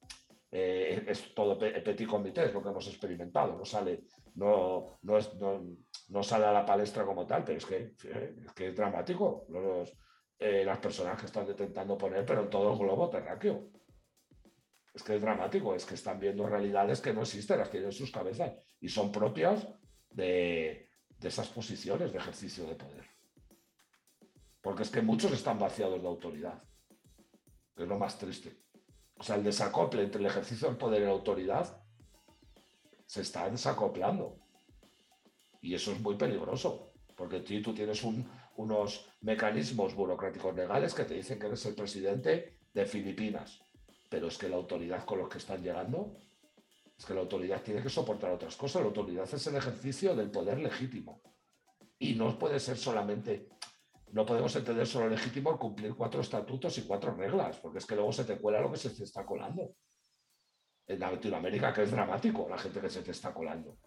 eh, es todo petit comité, es lo que hemos experimentado, no sale, no, no, es, no, no, sale a la palestra como tal, pero es que, es, que es dramático. Los, eh, las personas que están intentando poner, pero en todo el globo terráqueo. Es que es dramático, es que están viendo realidades que no existen, las tienen en sus cabezas y son propias de, de esas posiciones de ejercicio de poder. Porque es que muchos están vaciados de autoridad, es lo más triste. o sea, el desacople entre el ejercicio del poder y la autoridad se está desacoplando. Y eso es muy peligroso, porque tú, tienes unos mecanismos burocráticos legales que te dicen que eres el presidente de Filipinas, pero es que la autoridad con los que están llegando, es que la autoridad tiene que soportar otras cosas, la autoridad es el ejercicio del poder legítimo. Y no puede ser solamente, no podemos entender solo legítimo cumplir cuatro estatutos y cuatro reglas, porque es que luego se te cuela lo que se te está colando en Latinoamérica, que es dramático la gente que se te está colando.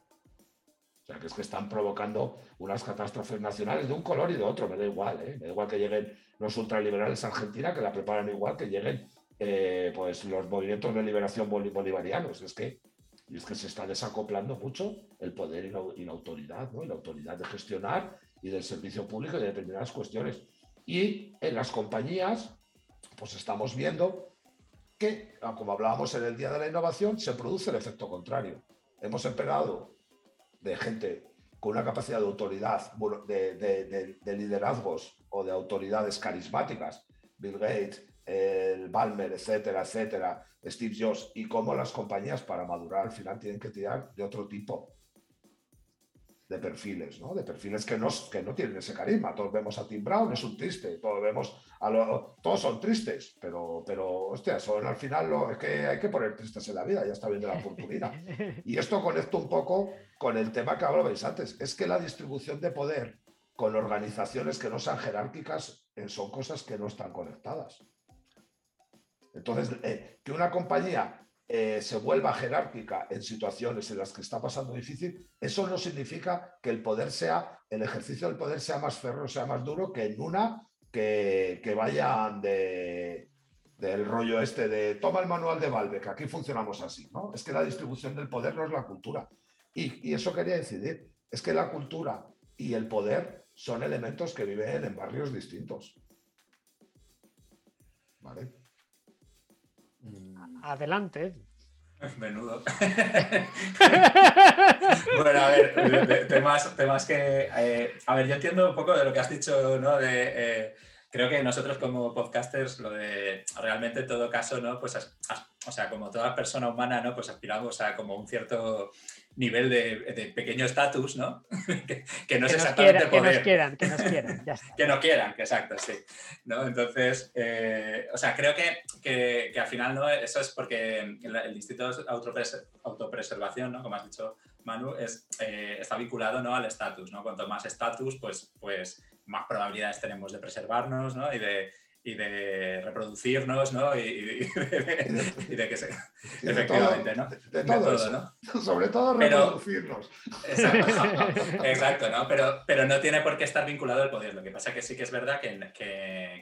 O sea, que es que están provocando unas catástrofes nacionales de un color y de otro, me da igual, ¿eh? me da igual que lleguen los ultraliberales a Argentina, que la preparan igual que lleguen eh, pues los movimientos de liberación bolivarianos. Es que, es que se está desacoplando mucho el poder y la, autoridad, ¿no? la autoridad de gestionar y del servicio público y de determinadas cuestiones. Y en las compañías, pues estamos viendo que, como hablábamos en el Día de la Innovación, se produce el efecto contrario. Hemos esperado de gente con una capacidad de autoridad, de, liderazgos o de autoridades carismáticas, Bill Gates, el Balmer, etcétera, etcétera, Steve Jobs, y cómo las compañías para madurar al final tienen que tirar de otro tipo de perfiles, ¿no? De perfiles que no, que no tienen ese carisma. Todos vemos a Tim Brown, es un triste, todos vemos a lo, todos son tristes, pero, pero hostia, son al final lo, es que hay que poner tristes en la vida, ya está viendo la oportunidad. Y esto conecta un poco con el tema que hablabais antes, es que la distribución de poder con organizaciones que no sean jerárquicas eh, son cosas que no están conectadas. Entonces, eh, que una compañía eh, se vuelva jerárquica en situaciones en las que está pasando difícil, eso no significa que el poder sea, el ejercicio del poder sea más ferro, sea más duro que en una que, que vayan de, del rollo este de toma el manual de Valve, que aquí funcionamos así, ¿no? Es que la distribución del poder no es la cultura. Y, y eso quería decidir, es que la cultura y el poder son elementos que viven en barrios distintos. ¿Vale? Adelante. Menudo. bueno, a ver, temas, temas que. Eh, a ver, yo entiendo un poco de lo que has dicho, ¿no? De, eh, creo que nosotros como podcasters, lo de realmente en todo caso, ¿no? Pues, o sea, como toda persona humana, ¿no? Pues aspiramos a como un cierto nivel de, pequeño estatus, ¿no? que, no es exactamente Que nos quieran, que nos quieran, ya que nos quieran, exacto, sí. ¿no? Entonces, eh, o sea, creo que, que, al final, ¿no? Eso es porque el, Instituto de Autopreservación, ¿no? Como has dicho, Manu, es, eh, está vinculado ¿no? al estatus, ¿no? Cuanto más estatus, pues, pues más probabilidades tenemos de preservarnos, ¿no? Y de, y de reproducirnos, ¿no? Y, de, que se... efectivamente, ¿no? De, todo, ¿no? Sobre todo reproducirnos. Exacto, ¿no? Pero, pero no tiene por qué estar vinculado al poder. Lo que pasa que sí que es verdad que,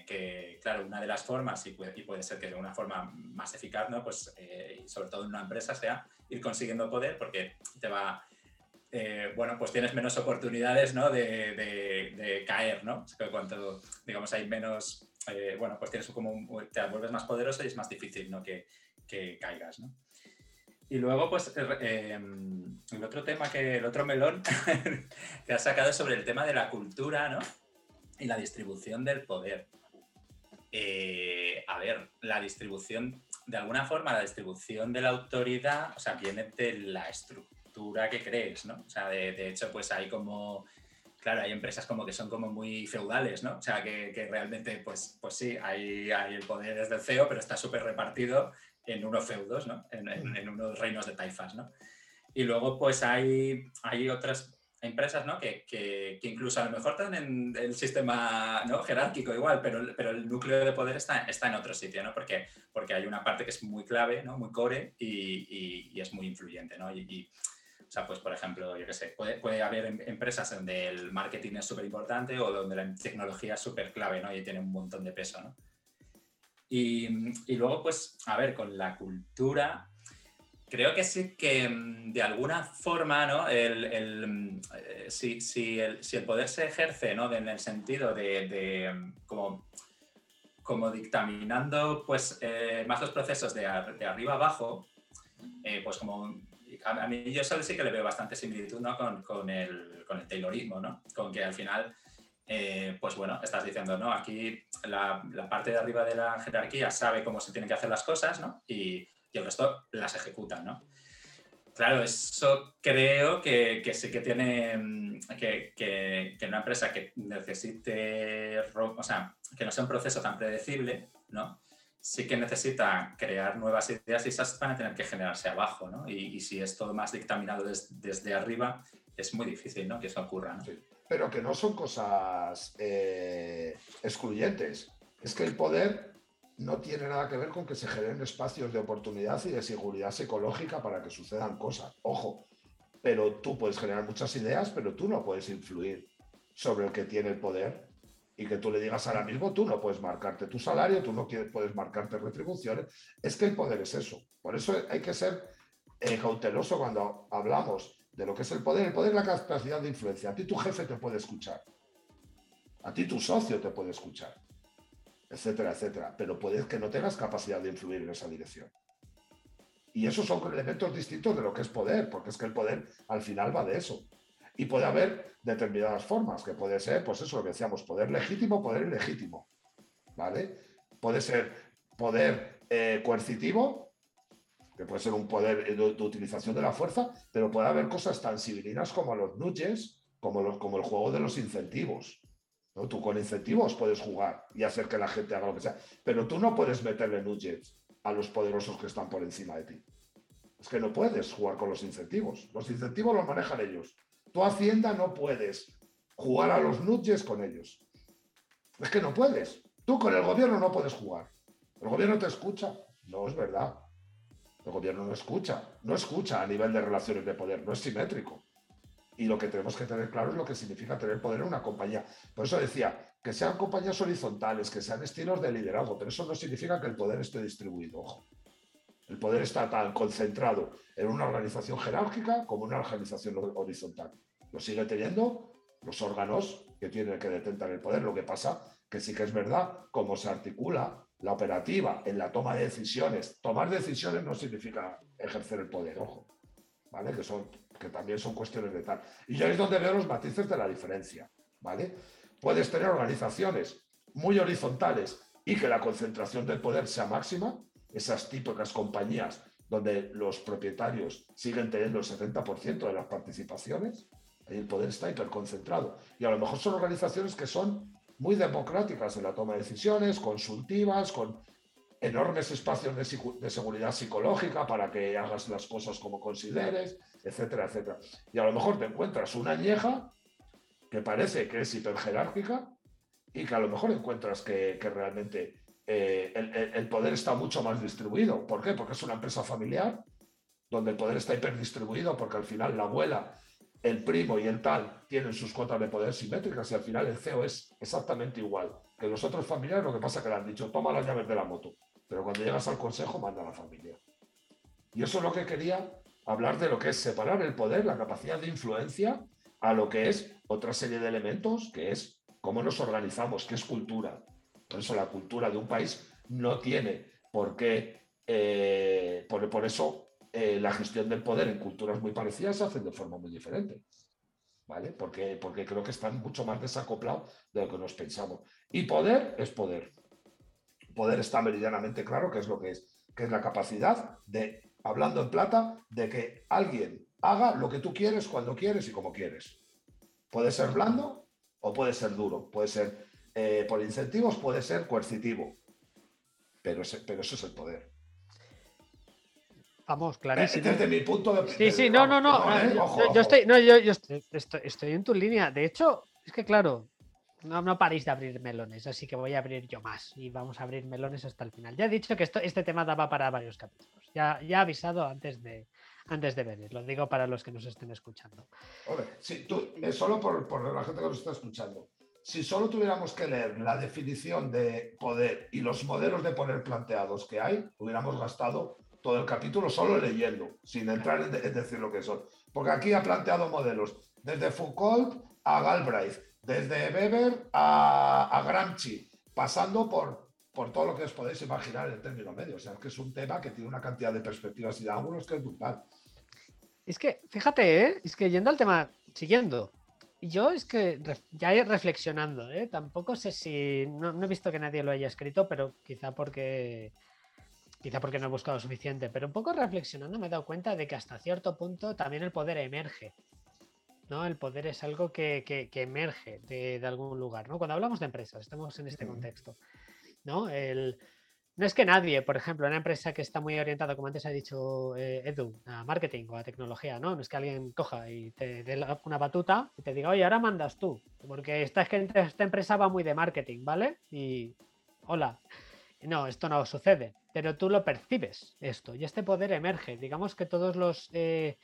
que, claro, una de las formas, y puede, y puede, ser que de una forma más eficaz, ¿no? Pues, eh, sobre todo en una empresa, sea ir consiguiendo poder porque te va... Eh, bueno, pues tienes menos oportunidades ¿no? de, de, caer, ¿no? cuanto, digamos, hay menos eh, bueno, pues tienes como te vuelves más poderoso y es más difícil ¿no? que, que caigas, ¿no? Y luego, pues, eh, em, el otro tema que, el otro melón que has sacado sobre el tema de la cultura, ¿no? Y la distribución del poder. Eh, a ver, la distribución, de alguna forma, la distribución de la autoridad, o sea, viene de la estructura que crees, ¿no? O sea, de, de hecho, pues hay como claro, hay empresas como que son como muy feudales, ¿no? O sea, que, realmente, pues, pues sí, hay, hay el poder desde el CEO, pero está súper repartido en unos feudos, ¿no? En, en, unos reinos de taifas, ¿no? Y luego, pues hay, hay otras empresas, ¿no? Que, que, incluso a lo mejor están en el sistema ¿no? jerárquico igual, pero, pero el núcleo de poder está, está en otro sitio, ¿no? Porque, porque hay una parte que es muy clave, ¿no? Muy core y, y, es muy influyente, ¿no? y, o sea, pues por ejemplo, yo qué sé, puede, puede haber em, empresas donde el marketing es súper importante o donde la tecnología es súper clave, ¿no? Y tiene un montón de peso, ¿no? Y, y, luego, pues, a ver, con la cultura, creo que sí que mm, de alguna forma, ¿no? El, el, mm, eh, si, si, el, si, el, poder se ejerce, ¿no? en el sentido de, de mm, como, como dictaminando, pues, eh, más los procesos de, de arriba abajo, eh, pues como a, mí yo solo sí que le veo bastante similitud ¿no? con, con, el, con el Taylorismo, ¿no? con que al final eh, pues bueno, estás diciendo, ¿no? Aquí la, parte de arriba de la jerarquía sabe cómo se tienen que hacer las cosas, ¿no? Y, el resto las ejecuta, ¿no? Claro, eso creo que, sí que tiene mm, que, que, una empresa que necesite, o sea, que no sea un proceso tan predecible, ¿no? Sí que necesita crear nuevas ideas y esas van a tener que generarse abajo, ¿no? Y, si es todo más dictaminado desde arriba, es muy difícil, ¿no? Que eso ocurra, pero que no son cosas eh, excluyentes. Es que el poder no tiene nada que ver con que se generen espacios de oportunidad y de seguridad psicológica para que sucedan cosas. Ojo, pero tú puedes generar muchas ideas, pero tú no puedes influir sobre el que tiene el poder y que tú le digas ahora mismo, tú no puedes marcarte tu salario, tú no puedes marcarte retribuciones. Es que el poder es eso. Por eso hay que ser eh, cauteloso cuando hablamos de lo que es el poder. El poder es la capacidad de influencia. A ti tu jefe te puede escuchar. A ti tu socio te puede escuchar. Etcétera, etcétera. Pero puedes que no tengas capacidad de influir en esa dirección. Y esos son elementos distintos de lo que es poder, porque es que el poder al final va de eso. Y puede haber determinadas formas, que puede ser, pues eso lo que decíamos, poder legítimo, poder ilegítimo. ¿Vale? Puede ser poder eh, coercitivo, que puede ser un poder de, utilización de la fuerza, pero puede haber cosas tan civilinas como los nudges, como, los, como el juego de los incentivos. ¿no? Tú con incentivos puedes jugar y hacer que la gente haga lo que sea, pero tú no puedes meterle nudges a los poderosos que están por encima de ti. Es que no puedes jugar con los incentivos. Los incentivos los manejan ellos. Tu Hacienda no puedes jugar a los nudges con ellos. Es que no puedes. Tú con el gobierno no puedes jugar. El gobierno te escucha. No es verdad. El gobierno no escucha, no escucha a nivel de relaciones de poder, no es simétrico. Y lo que tenemos que tener claro es lo que significa tener poder en una compañía. Por eso decía, que sean compañías horizontales, que sean estilos de liderazgo, pero eso no significa que el poder esté distribuido, ojo. El poder está tan concentrado en una organización jerárquica como en una organización horizontal. Lo sigue teniendo los órganos que tienen que detentar el poder. Lo que pasa que sí que es verdad cómo se articula la operativa en la toma de decisiones. Tomar decisiones no significa ejercer el poder, ojo, ¿vale? Que, son, que también son cuestiones de tal. Y yo es donde veo los matices de la diferencia, ¿vale? Puedes tener organizaciones muy horizontales y que la concentración del poder sea máxima, esas típicas compañías donde los propietarios siguen teniendo el 70% de las participaciones, ahí el poder está hiperconcentrado. Y a lo mejor son organizaciones que son muy democráticas en la toma de decisiones, consultivas, con enormes espacios de, seguridad psicológica para que hagas las cosas como consideres, etcétera, etcétera. Y a lo mejor te encuentras una añeja que parece que es hiperjerárquica y que a lo mejor encuentras que, realmente eh, el, poder está mucho más distribuido. ¿Por qué? Porque es una empresa familiar donde el poder está hiperdistribuido porque al final la abuela el primo y el tal tienen sus cuotas de poder simétricas y al final el CEO es exactamente igual que los otros familiares, lo que pasa es que le han dicho, toma las llaves de la moto, pero cuando llegas al consejo manda a la familia. Y eso es lo que quería hablar de lo que es separar el poder, la capacidad de influencia, a lo que es otra serie de elementos, que es cómo nos organizamos, qué es cultura. Por eso la cultura de un país no tiene por qué, eh, por eso eh, la gestión del poder en culturas muy parecidas se hacen de forma muy diferente. ¿Vale? Porque, porque creo que están mucho más desacoplados de lo que nos pensamos. Y poder es poder. Poder está meridianamente claro que es lo que es, que es la capacidad de, hablando en plata, de que alguien haga lo que tú quieres, cuando quieres y como quieres. Puede ser blando o puede ser duro, puede ser eh, por incentivos, puede ser coercitivo, pero, pero eso es el poder. Vamos, clarísimo. Desde mi punto de Sí, sí, no, no, no. ¿eh? yo, estoy, no, yo, estoy, en tu línea. De hecho, es que claro, no, no paréis de abrir melones, así que voy a abrir yo más y vamos a abrir melones hasta el final. Ya he dicho que esto, este tema daba para varios capítulos. Ya, ya he avisado antes de, antes de venir. Lo digo para los que nos estén escuchando. sí, tú, eh, solo por, por la gente que nos está escuchando. Si solo tuviéramos que leer la definición de poder y los modelos de poder planteados que hay, hubiéramos gastado todo el capítulo solo leyendo, sin entrar en, decir lo que son. Porque aquí ha planteado modelos desde Foucault a Galbraith, desde Weber a, Gramsci, pasando por, por todo lo que os podéis imaginar en el término medio. O sea, que es un tema que tiene una cantidad de perspectivas y de ángulos que es brutal. Es que, fíjate, ¿eh? es que yendo al tema, siguiendo, yo es que ya he reflexionando, ¿eh? tampoco sé si. No, he visto que nadie lo haya escrito, pero quizá porque. Quizá porque no he buscado suficiente. Pero un poco reflexionando me he dado cuenta de que hasta cierto punto también el poder emerge. ¿no? El poder es algo que, emerge de, algún lugar. ¿no? Cuando hablamos de empresas, estamos en este contexto. ¿no? El, no es que nadie, por ejemplo, una empresa que está muy orientada, como antes ha dicho eh, Edu, a marketing o a tecnología, ¿no? No es que alguien coja y te dé una batuta y te diga, oye, ahora mandas tú, porque esta, esta empresa va muy de marketing, ¿vale? Y hola. No, esto no sucede, pero tú lo percibes esto y este poder emerge. Digamos que todos los... Eh,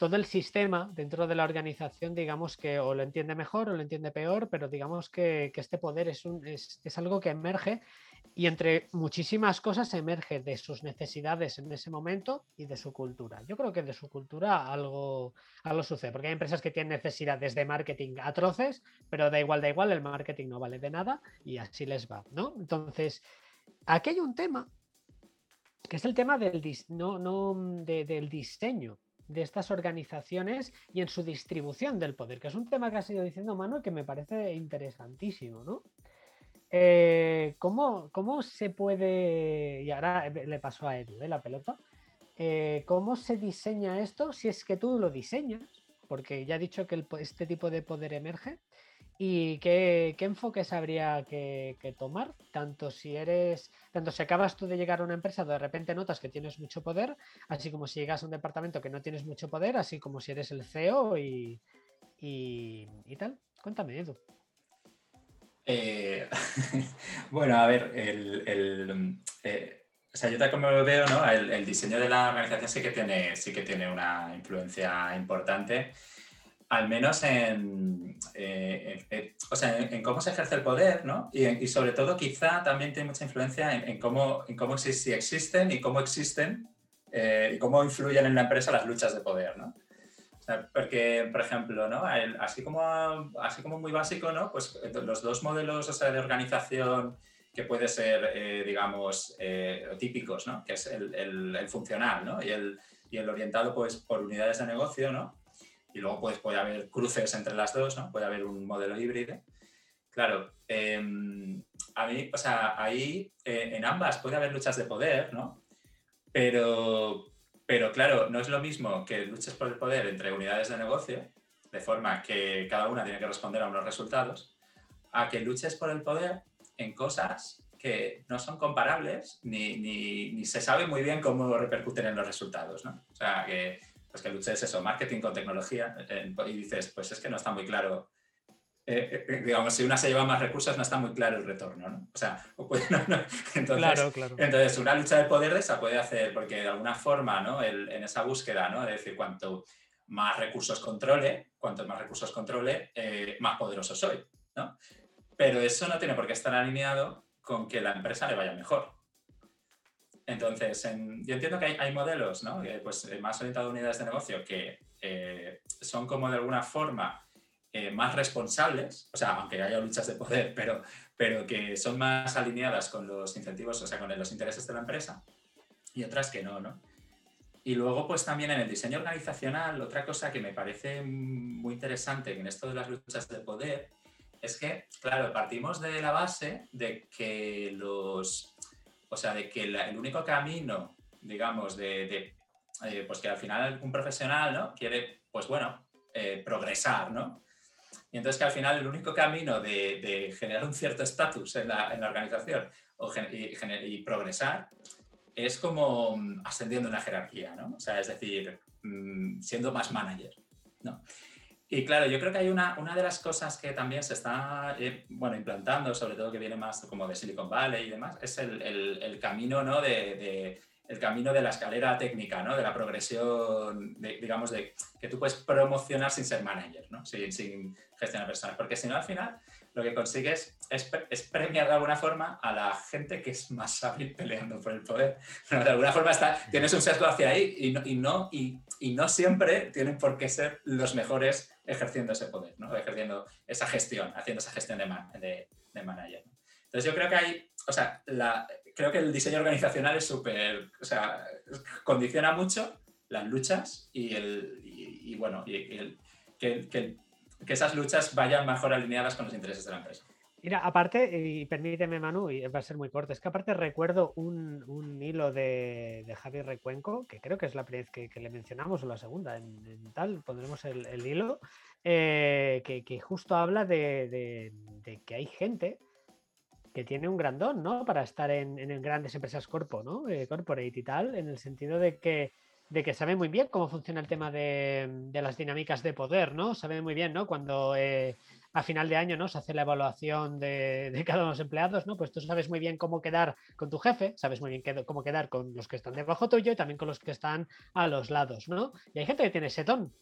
todo el sistema dentro de la organización, digamos que o lo entiende mejor o lo entiende peor, pero digamos que, este poder es, un, es, es algo que emerge y entre muchísimas cosas emerge de sus necesidades en ese momento y de su cultura. Yo creo que de su cultura algo, algo sucede, porque hay empresas que tienen necesidades de marketing atroces, pero da igual, da igual, el marketing no vale de nada y así les va, ¿no? Entonces, aquí hay un tema, que es el tema del, no, no, del diseño de estas organizaciones y en su distribución del poder, que es un tema que ha sido diciendo Manuel que me parece interesantísimo, ¿no? Eh, ¿cómo, se puede, y ahora le pasó a él ¿eh? la pelota, eh, cómo se diseña esto si es que tú lo diseñas? Porque ya he dicho que este tipo de poder emerge. ¿Y qué, enfoques habría que, tomar? Tanto si eres, tanto si acabas tú de llegar a una empresa, de repente notas que tienes mucho poder, así como si llegas a un departamento que no tienes mucho poder, así como si eres el CEO y, y, tal. Cuéntame, Edu. Eh, bueno, a ver, el, eh, o sea, yo tal como lo veo, ¿no? El, diseño de la organización sí que tiene, sí que tiene una influencia importante, al menos en, eh, o sea, en, cómo se ejerce el poder, ¿no? Y, sobre todo quizá también tiene mucha influencia en, cómo, en cómo si existen y cómo existen y cómo influyen en la empresa las luchas de poder, ¿no? porque, por ejemplo, ¿no? así, como, así como muy básico, ¿no? Pues eh, los dos modelos o sea, de organización que puede ser, eh, digamos, eh, típicos, ¿no? Que es el, el, funcional, ¿no? Y el, y el, orientado, pues, por unidades de negocio, ¿no? Y luego, pues, puede haber cruces entre las dos, ¿no? Puede haber un modelo híbrido. Claro, em, a mí, o sea, ahí en ambas puede haber luchas de poder, ¿no? Pero, pero claro, no es lo mismo que luches por el poder entre unidades de negocio, de forma que cada una tiene que responder a unos resultados, a que luches por el poder en cosas que no son comparables ni, ni, se sabe muy bien cómo repercuten en los resultados. ¿no? O sea, que, pues que luches eso, marketing con tecnología, y dices, pues es que no está muy claro eh, eh, digamos, si una se lleva más recursos, no está muy claro el retorno, ¿no? O sea, Entonces, entonces, una lucha de poder de esa puede hacer, porque de alguna forma, ¿no? en esa búsqueda, ¿no? Es decir, cuanto más recursos controle, cuanto más recursos controle, eh, más poderoso soy, ¿no? Pero eso no tiene por qué estar alineado con que la empresa le vaya mejor. Entonces, yo entiendo que hay, modelos, ¿no? Pues más orientados a unidades de negocio que son como de alguna forma eh, más responsables, o sea, aunque haya luchas de poder, pero, pero que son más alineadas con los incentivos, o sea, con los intereses de la empresa, y otras que no, ¿no? Y luego, pues también en el diseño organizacional, otra cosa que me parece muy interesante en esto de las luchas de poder es que, claro, partimos de la base de que los, o sea, de que el único camino, digamos, de, eh, pues que al final un profesional, ¿no? Quiere, pues bueno, eh, progresar, ¿no? Y entonces que al final el único camino de, generar un cierto estatus en la, organización y, progresar es como mm, ascendiendo en la jerarquía, ¿no? O sea, es decir, mm, siendo más manager, ¿no? Y claro, yo creo que hay una, una de las cosas que también se está eh, bueno, implantando, sobre todo que viene más como de Silicon Valley y demás, es el, el, camino ¿no? de, el camino de la escalera técnica, ¿no? de la progresión, digamos, de que tú puedes promocionar sin ser manager, ¿no? sin, sin gestionar personas, porque si no, al final lo que consigues es, es, premiar de alguna forma a la gente que es más hábil peleando por el poder. de alguna forma está, tienes un sesgo hacia ahí y no, y, no, y, y no siempre tienen por qué ser los mejores ejerciendo ese poder, ¿no? ejerciendo esa gestión, haciendo esa gestión de, de, de manager. Entonces yo creo que hay, o sea, la, creo que el diseño organizacional es súper, o sea, condiciona mucho las luchas y el, y, bueno, y el, que, que, que esas luchas vayan mejor alineadas con los intereses de la empresa. Mira, aparte, y permíteme Manu, y va a ser muy corto, es que aparte recuerdo un, hilo de, de, Javi Recuenco, que creo que es la primera vez que, le mencionamos o la segunda, en, tal, pondremos el, hilo, eh, que, justo habla de, que hay gente que tiene un grandón, ¿no? Para estar en, grandes empresas corpo, ¿no? Eh, corporate y tal, en el sentido de que de que sabe muy bien cómo funciona el tema de, las dinámicas de poder, ¿no? Sabe muy bien, ¿no? Cuando eh, a final de año, ¿no? Se hace la evaluación de, de, cada uno de los empleados, ¿no? Pues tú sabes muy bien cómo quedar con tu jefe, sabes muy bien cómo quedar con los que están debajo tuyo y también con los que están a los lados, ¿no? Y hay gente que tiene ese ton,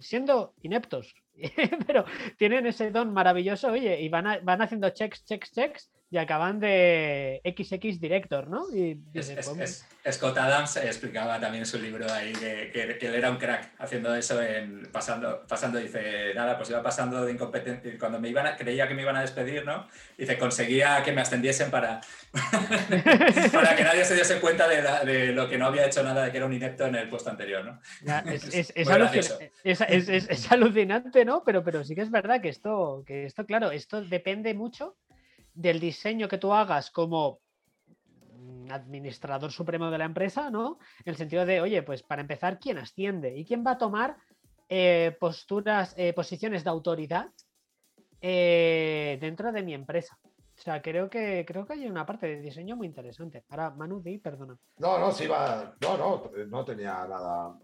siendo ineptos, pero tienen ese don maravilloso, oye, y van, van haciendo checks, checks, checks y acaban de XX Director, ¿no? Y Scott Adams explicaba también en su libro ahí que, él era un crack haciendo eso, en, pasando, pasando, dice, nada, pues iba pasando de incompetencia, cuando me iban creía que me iban a despedir, ¿no? Dice, conseguía que me ascendiesen para, para que nadie se diese cuenta de, lo que no había hecho nada, de que era un inepto en el puesto anterior, ¿no? es, alucinante, ¿no? Pero, pero sí que es verdad que esto, que esto, claro, esto depende mucho del diseño que tú hagas como administrador supremo de la empresa, ¿no? En el sentido de, oye, pues para empezar, ¿quién asciende? ¿Y quién va a tomar eh, posturas, eh, posiciones de autoridad eh, dentro de mi empresa? O sea, creo que, creo que hay una parte de diseño muy interesante. Ahora, Manu, di, perdona. No, no, sí va. No, no, no tenía nada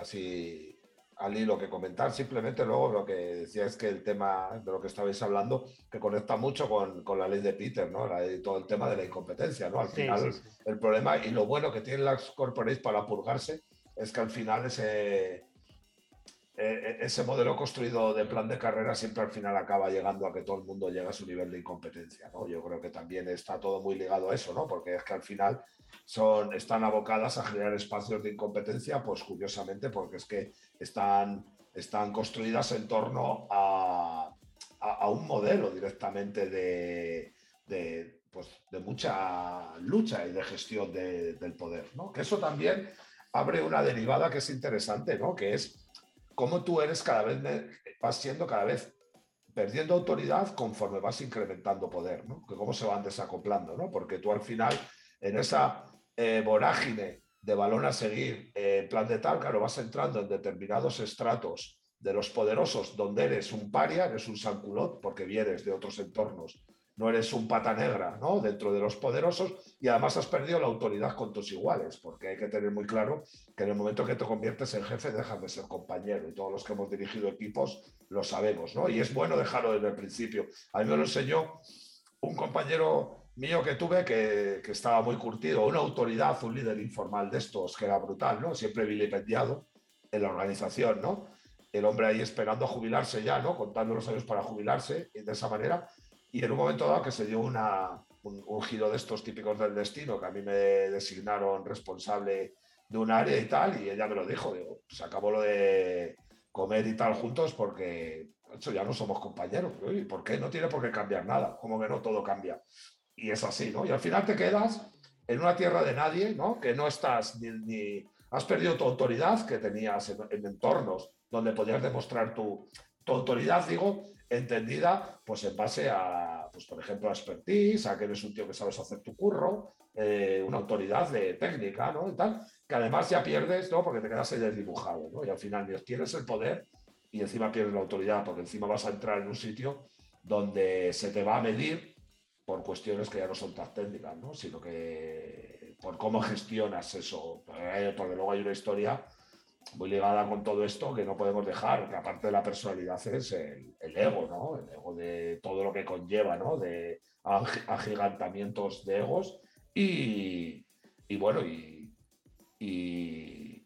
así al hilo que comentar, simplemente luego lo que decía es que el tema de lo que estabais hablando, que conecta mucho con, con la ley de Peter, ¿no? La, todo el tema de la incompetencia, ¿no? Al final, el problema y lo bueno que tienen las corporates para purgarse es que al final ese, e, e, ese modelo construido de plan de carrera siempre al final acaba llegando a que todo el mundo llegue a su nivel de incompetencia, ¿no? Yo creo que también está todo muy ligado a eso, ¿no? Porque es que al final son, están abocadas a generar espacios de incompetencia, pues curiosamente, porque es que están, están construidas en torno a, a, un modelo directamente de, de, pues, de, mucha lucha y de gestión del poder, ¿no? Que eso también abre una derivada que es interesante, ¿no? Que es cómo tú eres cada vez, vas siendo cada vez perdiendo autoridad conforme vas incrementando poder, ¿no? Que cómo se van desacoplando, ¿no? Porque tú al final en esa eh, vorágine de balón a seguir, eh, plan de tal, claro, vas entrando en determinados estratos de los poderosos donde eres un paria, eres un sanculot, porque vienes de otros entornos, no eres un pata negra, ¿no? Dentro de los poderosos y además has perdido la autoridad con tus iguales, porque hay que tener muy claro que en el momento que te conviertes en jefe dejas de ser compañero y todos los que hemos dirigido equipos lo sabemos, ¿no? Y es bueno dejarlo desde el principio. A mí me lo enseñó un compañero mío que tuve que, que, estaba muy curtido, una autoridad, un líder informal de estos que era brutal, ¿no? Siempre vilipendiado en la organización, ¿no? El hombre ahí esperando a jubilarse ya, ¿no? Contando los años para jubilarse y de esa manera. Y en un momento dado que se dio una, un, giro de estos típicos del destino, que a mí me designaron responsable de un área y tal, y ella me lo dijo, digo, se acabó lo de comer y tal juntos porque eso ya no somos compañeros. ¿Y por qué? No tiene por qué cambiar nada. Como que no todo cambia y es así, ¿no? Y al final te quedas en una tierra de nadie, ¿no? Que no estás ni, has perdido tu autoridad que tenías en, entornos donde podías demostrar tu, tu, autoridad, digo, entendida pues en base a, pues por ejemplo, a expertise, a que eres un tío que sabes hacer tu curro, eh, una autoridad de técnica, ¿no? Y tal, que además ya pierdes, ¿no? Porque te quedas ahí desdibujado, ¿no? Y al final tienes el poder y encima pierdes la autoridad, porque encima vas a entrar en un sitio donde se te va a medir por cuestiones que ya no son tan técnicas, ¿no? sino que por cómo gestionas eso. Porque luego hay una historia muy ligada con todo esto que no podemos dejar, que aparte de la personalidad es el, ego, ¿no? El ego de todo lo que conlleva, ¿no? De agigantamientos de egos y, bueno, y, y,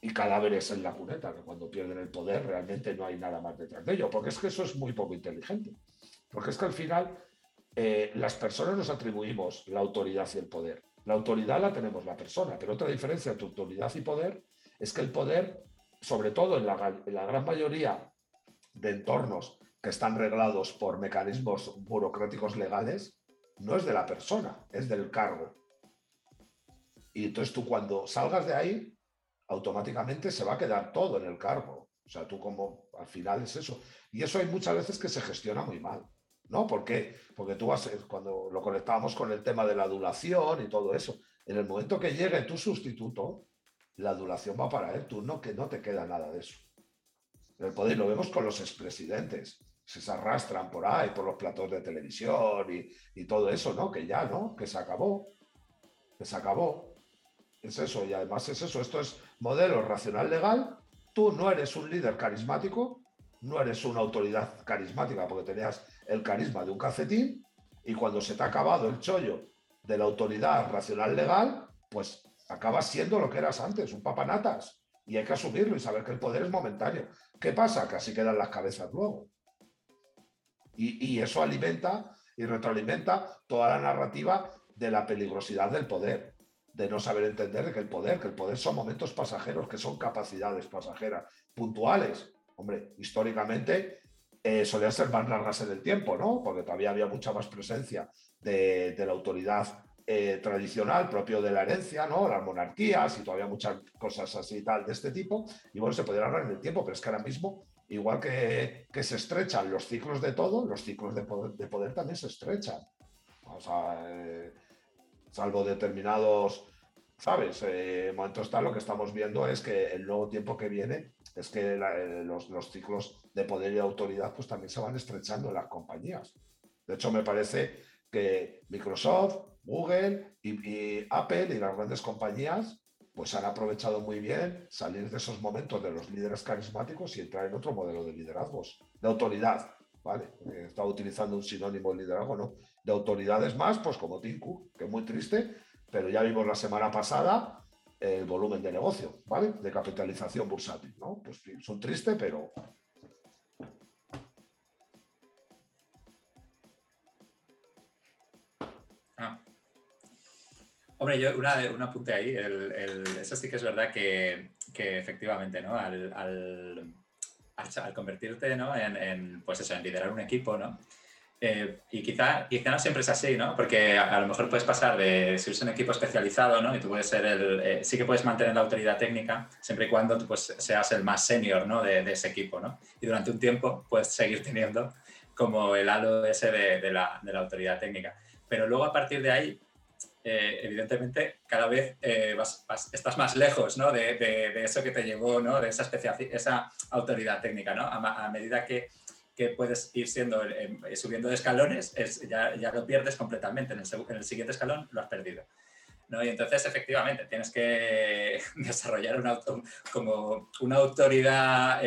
y, cadáveres en la cuneta, que cuando pierden el poder realmente no hay nada más detrás de ello, porque es que eso es muy poco inteligente. Porque es que al final eh, las personas nos atribuimos la autoridad y el poder. La autoridad la tenemos la persona, pero otra diferencia entre autoridad y poder es que el poder, sobre todo en la, gran mayoría de entornos que están reglados por mecanismos burocráticos legales, no es de la persona, es del cargo. Y entonces tú cuando salgas de ahí, automáticamente se va a quedar todo en el cargo. O sea, tú como al final es eso. Y eso hay muchas veces que se gestiona muy mal. ¿No? ¿Por qué? Porque tú vas, cuando lo conectábamos con el tema de la adulación y todo eso, en el momento que llegue tu sustituto, la adulación va para él, tú no, que no te queda nada de eso. El poder lo vemos con los expresidentes, se arrastran por ahí, por los platos de televisión y, y todo eso, ¿no? Que ya, ¿no? Que se acabó, que se acabó. Es eso, y además es eso, esto es modelo racional legal, tú no eres un líder carismático, no eres una autoridad carismática porque tenías el carisma de un calcetín y cuando se te ha acabado el chollo de la autoridad racional legal, pues acabas siendo lo que eras antes, un papanatas. Y hay que asumirlo y saber que el poder es momentáneo. ¿Qué pasa? Que así quedan las cabezas luego. Y, y eso alimenta y retroalimenta toda la narrativa de la peligrosidad del poder, de no saber entender de que el poder, que el poder son momentos pasajeros, que son capacidades pasajeras, puntuales. Hombre, históricamente eh, solían ser más largas en el tiempo, ¿no? Porque todavía había mucha más presencia de, la autoridad eh, tradicional propio de la herencia, ¿no? Las monarquías y todavía muchas cosas así y tal de este tipo. Y bueno, se podría hablar en el tiempo, pero es que ahora mismo, igual que, que se estrechan los ciclos de todo, los ciclos de poder, de poder también se estrechan. O sea, eh, salvo determinados, ¿sabes? Eh, momento está lo que estamos viendo es que el nuevo tiempo que viene es que los, los, ciclos de poder y autoridad pues también se van estrechando en las compañías. De hecho, me parece que Microsoft, Google y, Apple y las grandes compañías pues han aprovechado muy bien salir de esos momentos de los líderes carismáticos y entrar en otro modelo de liderazgos, de autoridad, ¿vale? He estado utilizando un sinónimo de liderazgo, ¿no? De autoridades más, pues como Tinku, que es muy triste, pero ya vimos la semana pasada el volumen de negocio, ¿vale? De capitalización bursátil, ¿no? Pues son tristes, pero Hombre, yo una, un apunte ahí, eso sí que es verdad que, efectivamente, ¿no? Al, al, convertirte ¿no? en, pues eso, en liderar un equipo, ¿no? Eh, y quizá, quizá no siempre es así, ¿no? Porque a, lo mejor puedes pasar de si eres un equipo especializado, ¿no? Y tú puedes ser el. Eh, sí que puedes mantener la autoridad técnica siempre y cuando tú pues, seas el más senior, ¿no? De, ese equipo, ¿no? Y durante un tiempo puedes seguir teniendo como el halo ese de, la, de la autoridad técnica. Pero luego a partir de ahí eh, evidentemente cada vez estás más lejos ¿no? de, de, eso que te llevó, ¿no? de esa, esa autoridad técnica. ¿no? A, medida que, que, puedes ir siendo, eh, subiendo de escalones, es, ya, ya, lo pierdes completamente. En el, en el, siguiente escalón lo has perdido. ¿no? Y entonces, efectivamente, tienes que desarrollar una, como una autoridad,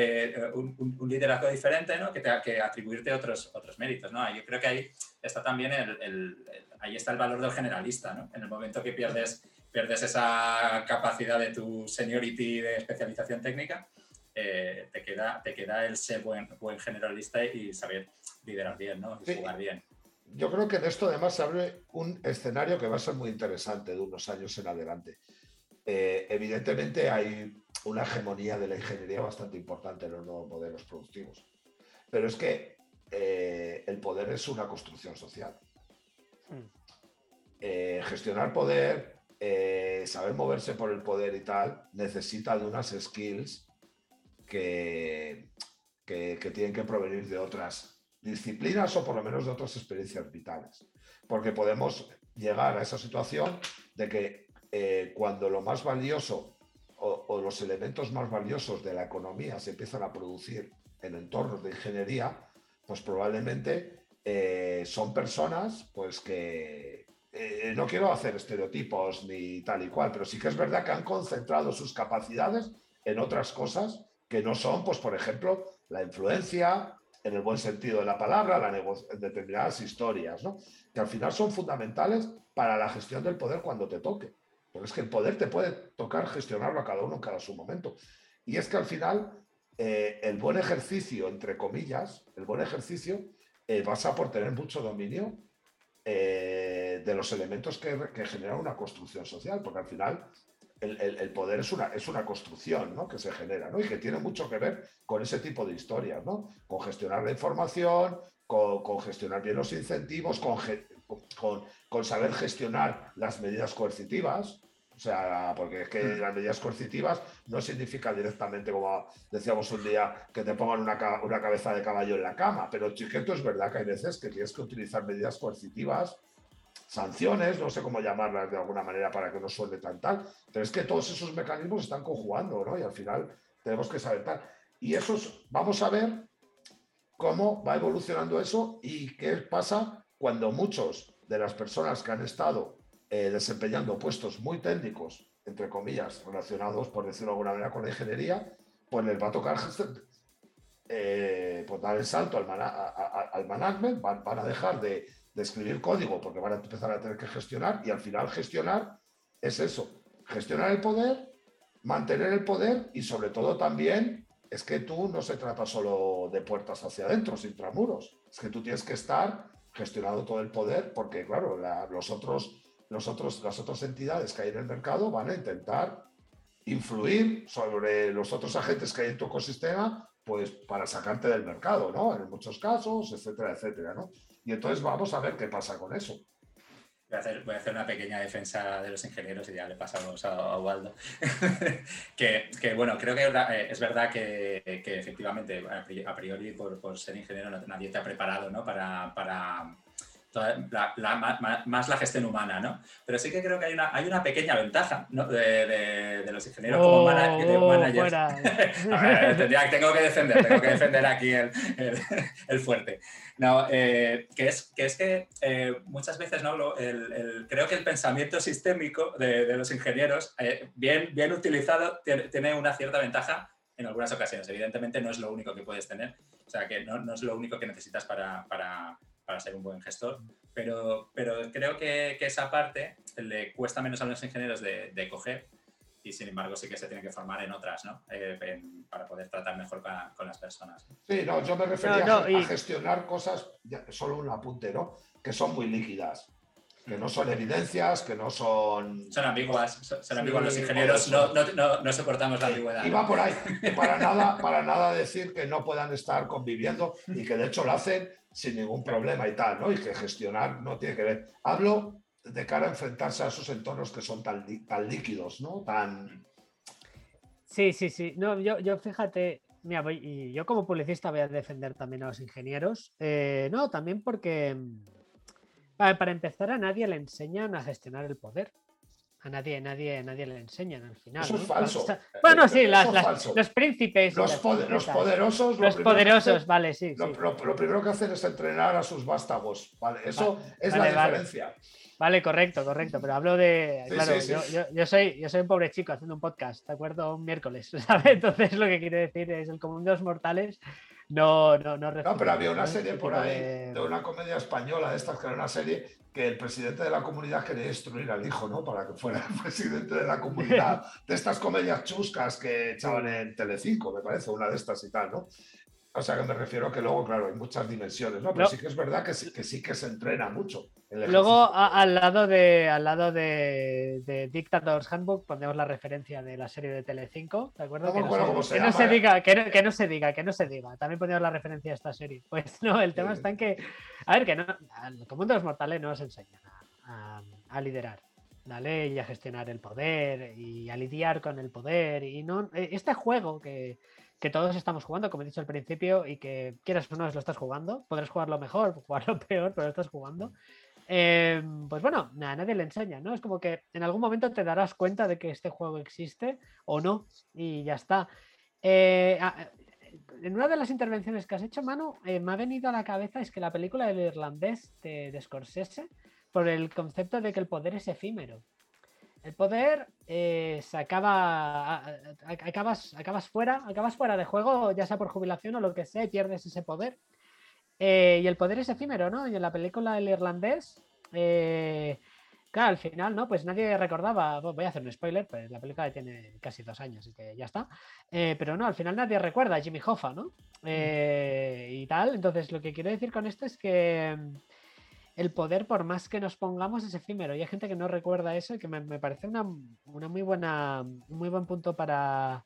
un, un, liderazgo diferente, ¿no? que, te, que atribuirte otros, otros méritos. ¿no? Yo creo que ahí está también el, el ahí está el valor del generalista, ¿no? En el momento que pierdes, pierdes esa capacidad de tu seniority de especialización técnica, eh, te, queda, te queda el ser buen, buen generalista y saber liderar bien, ¿no? Y jugar bien. Yo creo que en esto además se abre un escenario que va a ser muy interesante de unos años en adelante. Eh, evidentemente hay una hegemonía de la ingeniería bastante importante en los nuevos modelos productivos, pero es que eh, el poder es una construcción social. Eh, gestionar poder, eh, saber moverse por el poder y tal, necesita de unas skills que, que, tienen que provenir de otras disciplinas o por lo menos de otras experiencias vitales. Porque podemos llegar a esa situación de que eh, cuando lo más valioso o, o, los elementos más valiosos de la economía se empiezan a producir en entornos de ingeniería, pues probablemente eh, son personas pues que eh, no quiero hacer estereotipos ni tal y cual, pero sí que es verdad que han concentrado sus capacidades en otras cosas que no son, pues por ejemplo, la influencia, en el buen sentido de la palabra, la determinadas historias, ¿no? que al final son fundamentales para la gestión del poder cuando te toque. Porque es que el poder te puede tocar gestionarlo a cada uno en cada su momento. Y es que al final eh, el buen ejercicio, entre comillas, el buen ejercicio eh, pasa por tener mucho dominio eh, de los elementos que, generan una construcción social, porque al final el, poder es una, es una construcción ¿no? que se genera ¿no? y que tiene mucho que ver con ese tipo de historias, ¿no? con gestionar la información, con, gestionar bien los incentivos, con, con, saber gestionar las medidas coercitivas. O sea, porque es que Mm. las medidas coercitivas no significa directamente, como decíamos un día, que te pongan una, una cabeza de caballo en la cama. Pero chiquito es verdad que hay veces que tienes que utilizar medidas coercitivas, sanciones, no sé cómo llamarlas de alguna manera para que no suene tan tal. Pero es que todos esos mecanismos están conjugando, ¿no? Y al final tenemos que saber tal. Y eso es- vamos a ver cómo va evolucionando eso y qué pasa cuando muchos de las personas que han estado eh, desempeñando puestos muy técnicos, entre comillas, relacionados, por decirlo de alguna manera, con la ingeniería, pues les va a tocar eh, pues dar el salto al, a- al management, van a dejar de, de escribir código porque van a empezar a tener que gestionar y al final gestionar es eso, gestionar el poder, mantener el poder y sobre todo también es que tú no se trata solo de puertas hacia adentro, sin tramuros, es que tú tienes que estar gestionando todo el poder porque claro, la- los otros, los otros, las otras entidades que hay en el mercado van a intentar influir sobre los otros agentes que hay en tu ecosistema, pues para sacarte del mercado, ¿no? En muchos casos, etcétera, etcétera, ¿no? Y entonces vamos a ver qué pasa con eso. Voy a, hacer, una pequeña defensa de los ingenieros y ya le pasamos a, Waldo. que, bueno, creo que eh, es verdad que, que efectivamente, a pri- a priori, por, ser ingeniero, nadie te ha preparado ¿no? para, la- la- más la gestión humana, ¿no? Pero sí que creo que hay una, hay una pequeña ventaja ¿no? de, de- de los ingenieros como Oh, mana- oh, managers. fuera. A ver, tendría- tengo que defender, tengo que defender aquí el, el- el fuerte. No, eh, que, es, que es que eh, muchas veces ¿no? El- el- creo que el pensamiento sistémico de, de los ingenieros, eh, bien, bien utilizado, tiene, tiene una cierta ventaja en algunas ocasiones. Evidentemente no es lo único que puedes tener, o sea, que no, no es lo único que necesitas para, para- para ser un buen gestor, pero, pero creo que, que esa parte le cuesta menos a los ingenieros de, de coger y sin embargo sí que se tiene que formar en otras, ¿no? Eh, en- para poder tratar mejor con, con las personas. Sí, no, yo me refería No, no, a, y- a gestionar cosas, ya, solo un apunte, ¿no? Que son muy líquidas, que no son evidencias, que no son... Son ambiguas, son, son Sí, ambiguas. Los por ingenieros no, no, no, no soportamos la ambigüedad. Y va por ahí. Para nada, para nada decir que no puedan estar conviviendo y que de hecho lo hacen sin ningún problema y tal, ¿no? Y que gestionar no tiene que ver. Hablo de cara a enfrentarse a esos entornos que son tan, tan líquidos, ¿no? Tan... Sí, sí, sí. No, yo, yo fíjate, mira, voy, y yo como publicista voy a defender también a los ingenieros. Eh, no, también porque mm, para empezar a nadie le enseñan a gestionar el poder. A nadie, nadie, nadie le enseñan al final. Eso es falso. Sea, bueno, sí, las- los príncipes. Los, las pode- los poderosos... lo Los que poderosos, vale, sí. Lo, sí. lo- lo primero que hacen es entrenar a sus vástagos, ¿vale? Eso es vale, la diferencia. Vale, correcto, correcto. Pero hablo de. Sí, claro, sí, sí. Yo, yo- yo soy, yo soy un pobre chico haciendo un podcast, ¿de acuerdo? Un miércoles, ¿sabes? Entonces lo que quiero decir es el común de los mortales no, no, no No, pero había una serie por ahí de- de una comedia española de estas, que era una serie que el presidente de la comunidad quería destruir al hijo, ¿no? Para que fuera el presidente de la comunidad. De estas comedias chuscas que echaban en Telecinco, me parece, una de estas y tal, ¿no? O sea que me refiero que luego, claro, hay muchas dimensiones, ¿no? Pero No. sí que es verdad que sí que, sí que se entrena mucho. Luego, a- al lado de al lado de, de Dictator's Handbook ponemos la referencia de la serie de Telecinco, ¿de acuerdo? No que se, se no se ¿eh? diga, que no, que no se diga, que no se diga. También ponemos la referencia a esta serie. Pues no, el tema Sí. está en que, a ver, que no, al común de los mortales no nos enseñan a, a- a liderar, ¿vale? Y a gestionar el poder y a lidiar con el poder. Y no, eh, este juego que, que todos estamos jugando, como he dicho al principio, y que quieras o no lo estás jugando, podrás jugarlo mejor, jugarlo peor, pero lo estás jugando. Eh, pues bueno, nadie le enseña, ¿no? Es como que en algún momento te darás cuenta de que este juego existe o no, y ya está. Eh, en una de las intervenciones que has hecho, Manu, eh, me ha venido a la cabeza es que la película del irlandés de, de Scorsese, por el concepto de que el poder es efímero. El poder se acaba. Acabas, acabas fuera, acabas fuera de juego, ya sea por jubilación o lo que sea, y pierdes ese poder. Eh, y el poder es efímero, ¿no? Y en la película El Irlandés, eh, claro, al final, ¿no? Pues nadie recordaba, voy a hacer un spoiler, pues la película tiene casi dos años, así que ya está. Eh, pero no, al final nadie recuerda a Jimmy Hoffa, ¿no? Eh, y tal, entonces lo que quiero decir con esto es que mm, el poder, por más que nos pongamos, es efímero. Y hay gente que no recuerda eso y que me, me parece una, una muy buena, muy buen punto para,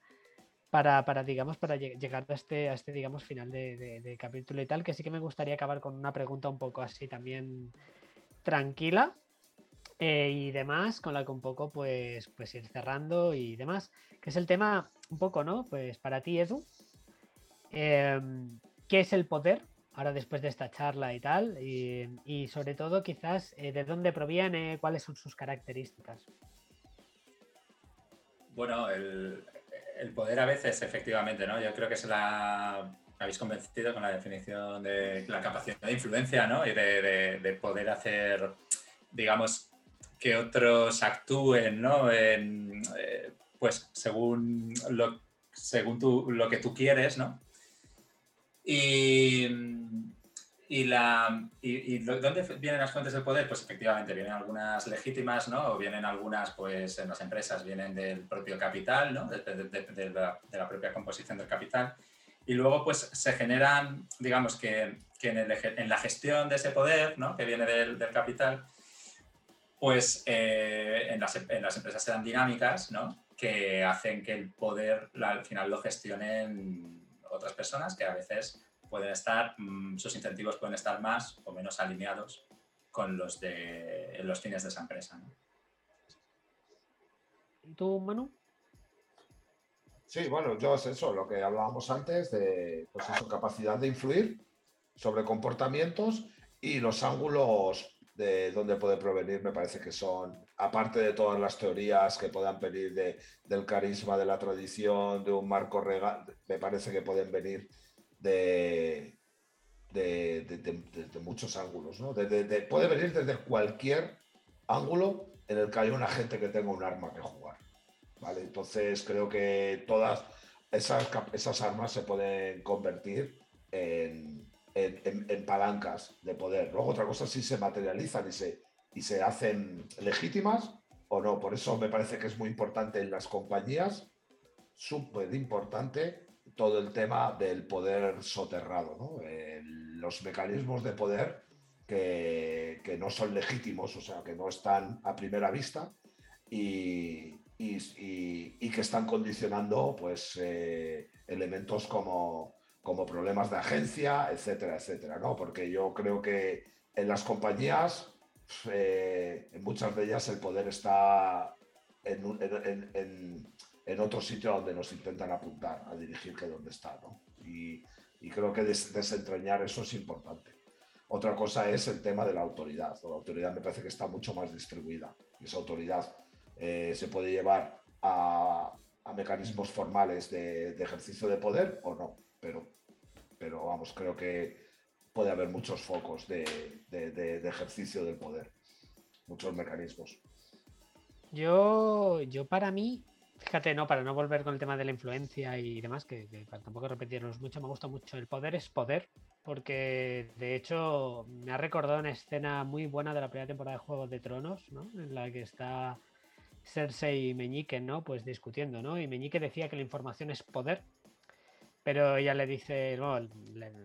para, para, digamos, para lle- llegar a este, a este digamos, final de, capítulo y tal, que sí que me gustaría acabar con una pregunta un poco así también tranquila. eh, y demás, con la que un poco pues, pues ir cerrando y demás, que es el tema un poco, ¿no? Pues para ti, Edu, em, ¿qué es el poder? Ahora después de esta charla y tal, y, sobre todo quizás eh, de dónde proviene, cuáles son sus características. Bueno, el, poder a veces, efectivamente, ¿no? Yo creo que se la habéis convencido con la definición de la capacidad de influencia, ¿no? Y de poder hacer, digamos, que otros actúen, ¿no? Eh, pues según, lo, según lo que tú quieres, ¿no? Y, y, la, y, ¿dónde vienen las fuentes del poder? Pues efectivamente vienen algunas legítimas, ¿no? O vienen algunas, pues en las empresas vienen del propio capital, ¿no? De, la, propia composición del capital. Y luego, pues se generan, digamos que, que en, en, la gestión de ese poder, ¿no? Que viene del, capital, pues eh, en, las, empresas se dan dinámicas ¿no? que hacen que el poder al final lo gestionen otras personas que a veces pueden estar, mm, sus incentivos pueden estar más o menos alineados con los de los fines de esa empresa. ¿no? ¿Y tú, Manu? Sí, bueno, yo es eso, lo que hablábamos antes de pues eso, capacidad de influir sobre comportamientos y los ángulos de dónde puede provenir, me parece que son, aparte de todas las teorías que puedan venir de, del carisma, de la tradición, de un marco regal, me parece que pueden venir de, de, muchos ángulos. ¿no? puede venir desde cualquier ángulo en el que haya una gente que tenga un arma que jugar. ¿vale? Entonces creo que todas esas, esas armas se pueden convertir en, en, palancas de poder. Luego otra cosa si se materializan y se, y se hacen legítimas o no. Por eso me parece que es muy importante en las compañías, súper importante todo el tema del poder soterrado, los mecanismos de poder que, no son legítimos, o sea, que no están a primera vista y, que están condicionando pues, eh, elementos como como problemas de agencia, etcétera, etcétera, ¿no? Porque yo creo que en las compañías, eh, en muchas de ellas el poder está en, otro sitio donde nos intentan apuntar a dirigir que donde está, ¿no? Y, creo que desentrañar eso es importante. Otra cosa es el tema de la autoridad. La autoridad me parece que está mucho más distribuida. Esa autoridad eh, se puede llevar a, mecanismos formales de, de, ejercicio de poder o no, pero pero vamos, creo que puede haber muchos focos de, ejercicio del poder, muchos mecanismos. Yo, yo para mí, fíjate, no, para no volver con el tema de la influencia y demás, que, tampoco repetirnos mucho, me gusta mucho. El poder es poder, porque de hecho me ha recordado una escena muy buena de la primera temporada de Juego de Tronos, ¿no? En la que está Cersei y Meñique, ¿no? Pues discutiendo, ¿no? Y Meñique decía que la información es poder pero ella le dice, luego,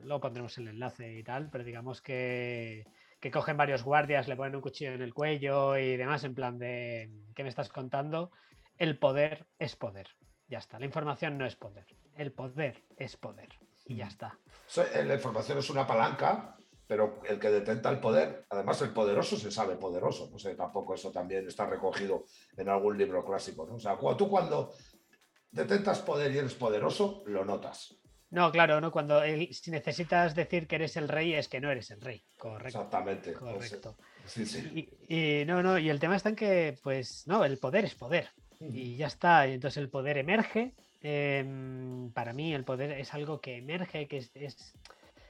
luego pondremos el enlace y tal, pero digamos que, que, cogen varios guardias, le ponen un cuchillo en el cuello y demás, en plan de, ¿qué me estás contando? El poder es poder. Ya está, la información no es poder, el poder es poder. Y ya está. Eh, la información es una palanca, pero el que detenta el poder, además el poderoso se sabe poderoso, no sé, tampoco eso también está recogido en algún libro clásico, ¿no? O sea, tú cuando detentas poder y eres poderoso, lo notas. No, claro, no. Cuando si necesitas decir que eres el rey, es que no eres el rey. Correcto. Exactamente. Correcto. Sí, sí. Y, no, no, y el tema está en que, pues, no, el poder es poder. Y ya está. Entonces el poder emerge. Em, para mí, el poder es algo que emerge, que es,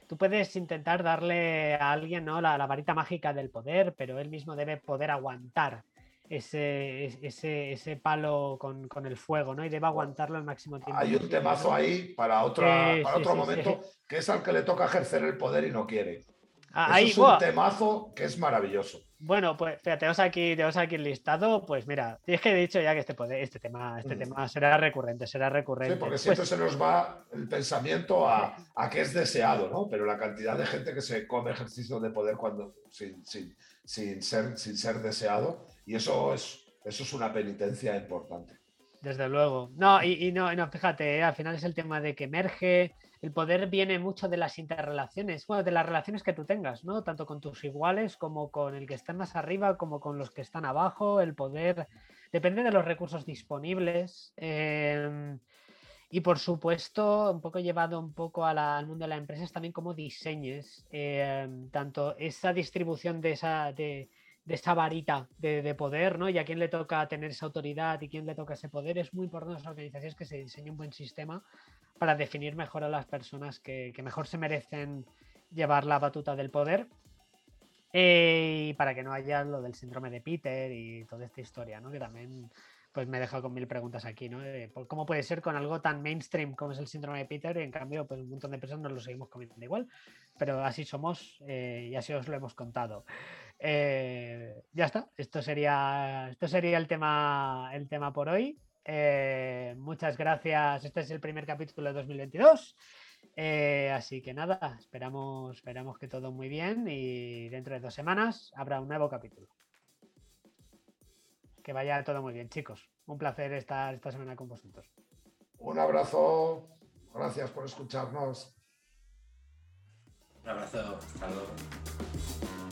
tú puedes intentar darle a alguien ¿no? la, varita mágica del poder, pero él mismo debe poder aguantar ese, ese, ese palo con, con, el fuego, ¿no? Y debe aguantarlo al máximo tiempo. Hay un temazo ahí para, otra, para otro momento, que es al que le toca ejercer el poder y no quiere. Ah, es un temazo que es maravilloso. Bueno, pues fíjate, tenemos aquí, tenemos aquí el listado. Pues mira, es que he dicho ya que este, poder, este, tema, este mm. tema será recurrente, será recurrente. Sí, porque siempre pues se nos va el pensamiento a, a, que es deseado, ¿no? Pero la cantidad de gente que se come ejercicio de poder cuando sin, sin, sin ser, sin ser deseado y eso es, eso es una penitencia importante. Desde luego. No, y, no, no, fíjate, eh, al final es el tema de que emerge, el poder viene mucho de las interrelaciones, bueno, de las relaciones que tú tengas, ¿no? Tanto con tus iguales como con el que está más arriba, como con los que están abajo, el poder depende de los recursos disponibles. Em, y por supuesto, un poco llevado un poco al mundo de las empresas, también como diseñes, em, tanto esa distribución de esa, de, esa varita de, poder, ¿no? Y a quién le toca tener esa autoridad y quién le toca ese poder, es muy importante en las organizaciones que se diseñe un buen sistema para definir mejor a las personas que, mejor se merecen llevar la batuta del poder. Eh, y para que no haya lo del síndrome de Peter y toda esta historia, ¿no? Que también pues me he dejado con mil preguntas aquí, ¿no? ¿Cómo puede ser con algo tan mainstream como es el síndrome de Peter y en cambio pues un montón de personas nos lo seguimos comiendo igual? Pero así somos eh, y así os lo hemos contado. Eh, ya está, esto sería, esto sería el, tema, el tema por hoy. Eh, muchas gracias, este es el primer capítulo de 2022. así que nada, esperamos, esperamos que todo muy bien y dentro de dos semanas habrá un nuevo capítulo. Que vaya todo muy bien, chicos. Un placer estar esta semana con vosotros. Un abrazo. Gracias por escucharnos. Un abrazo. Hasta luego.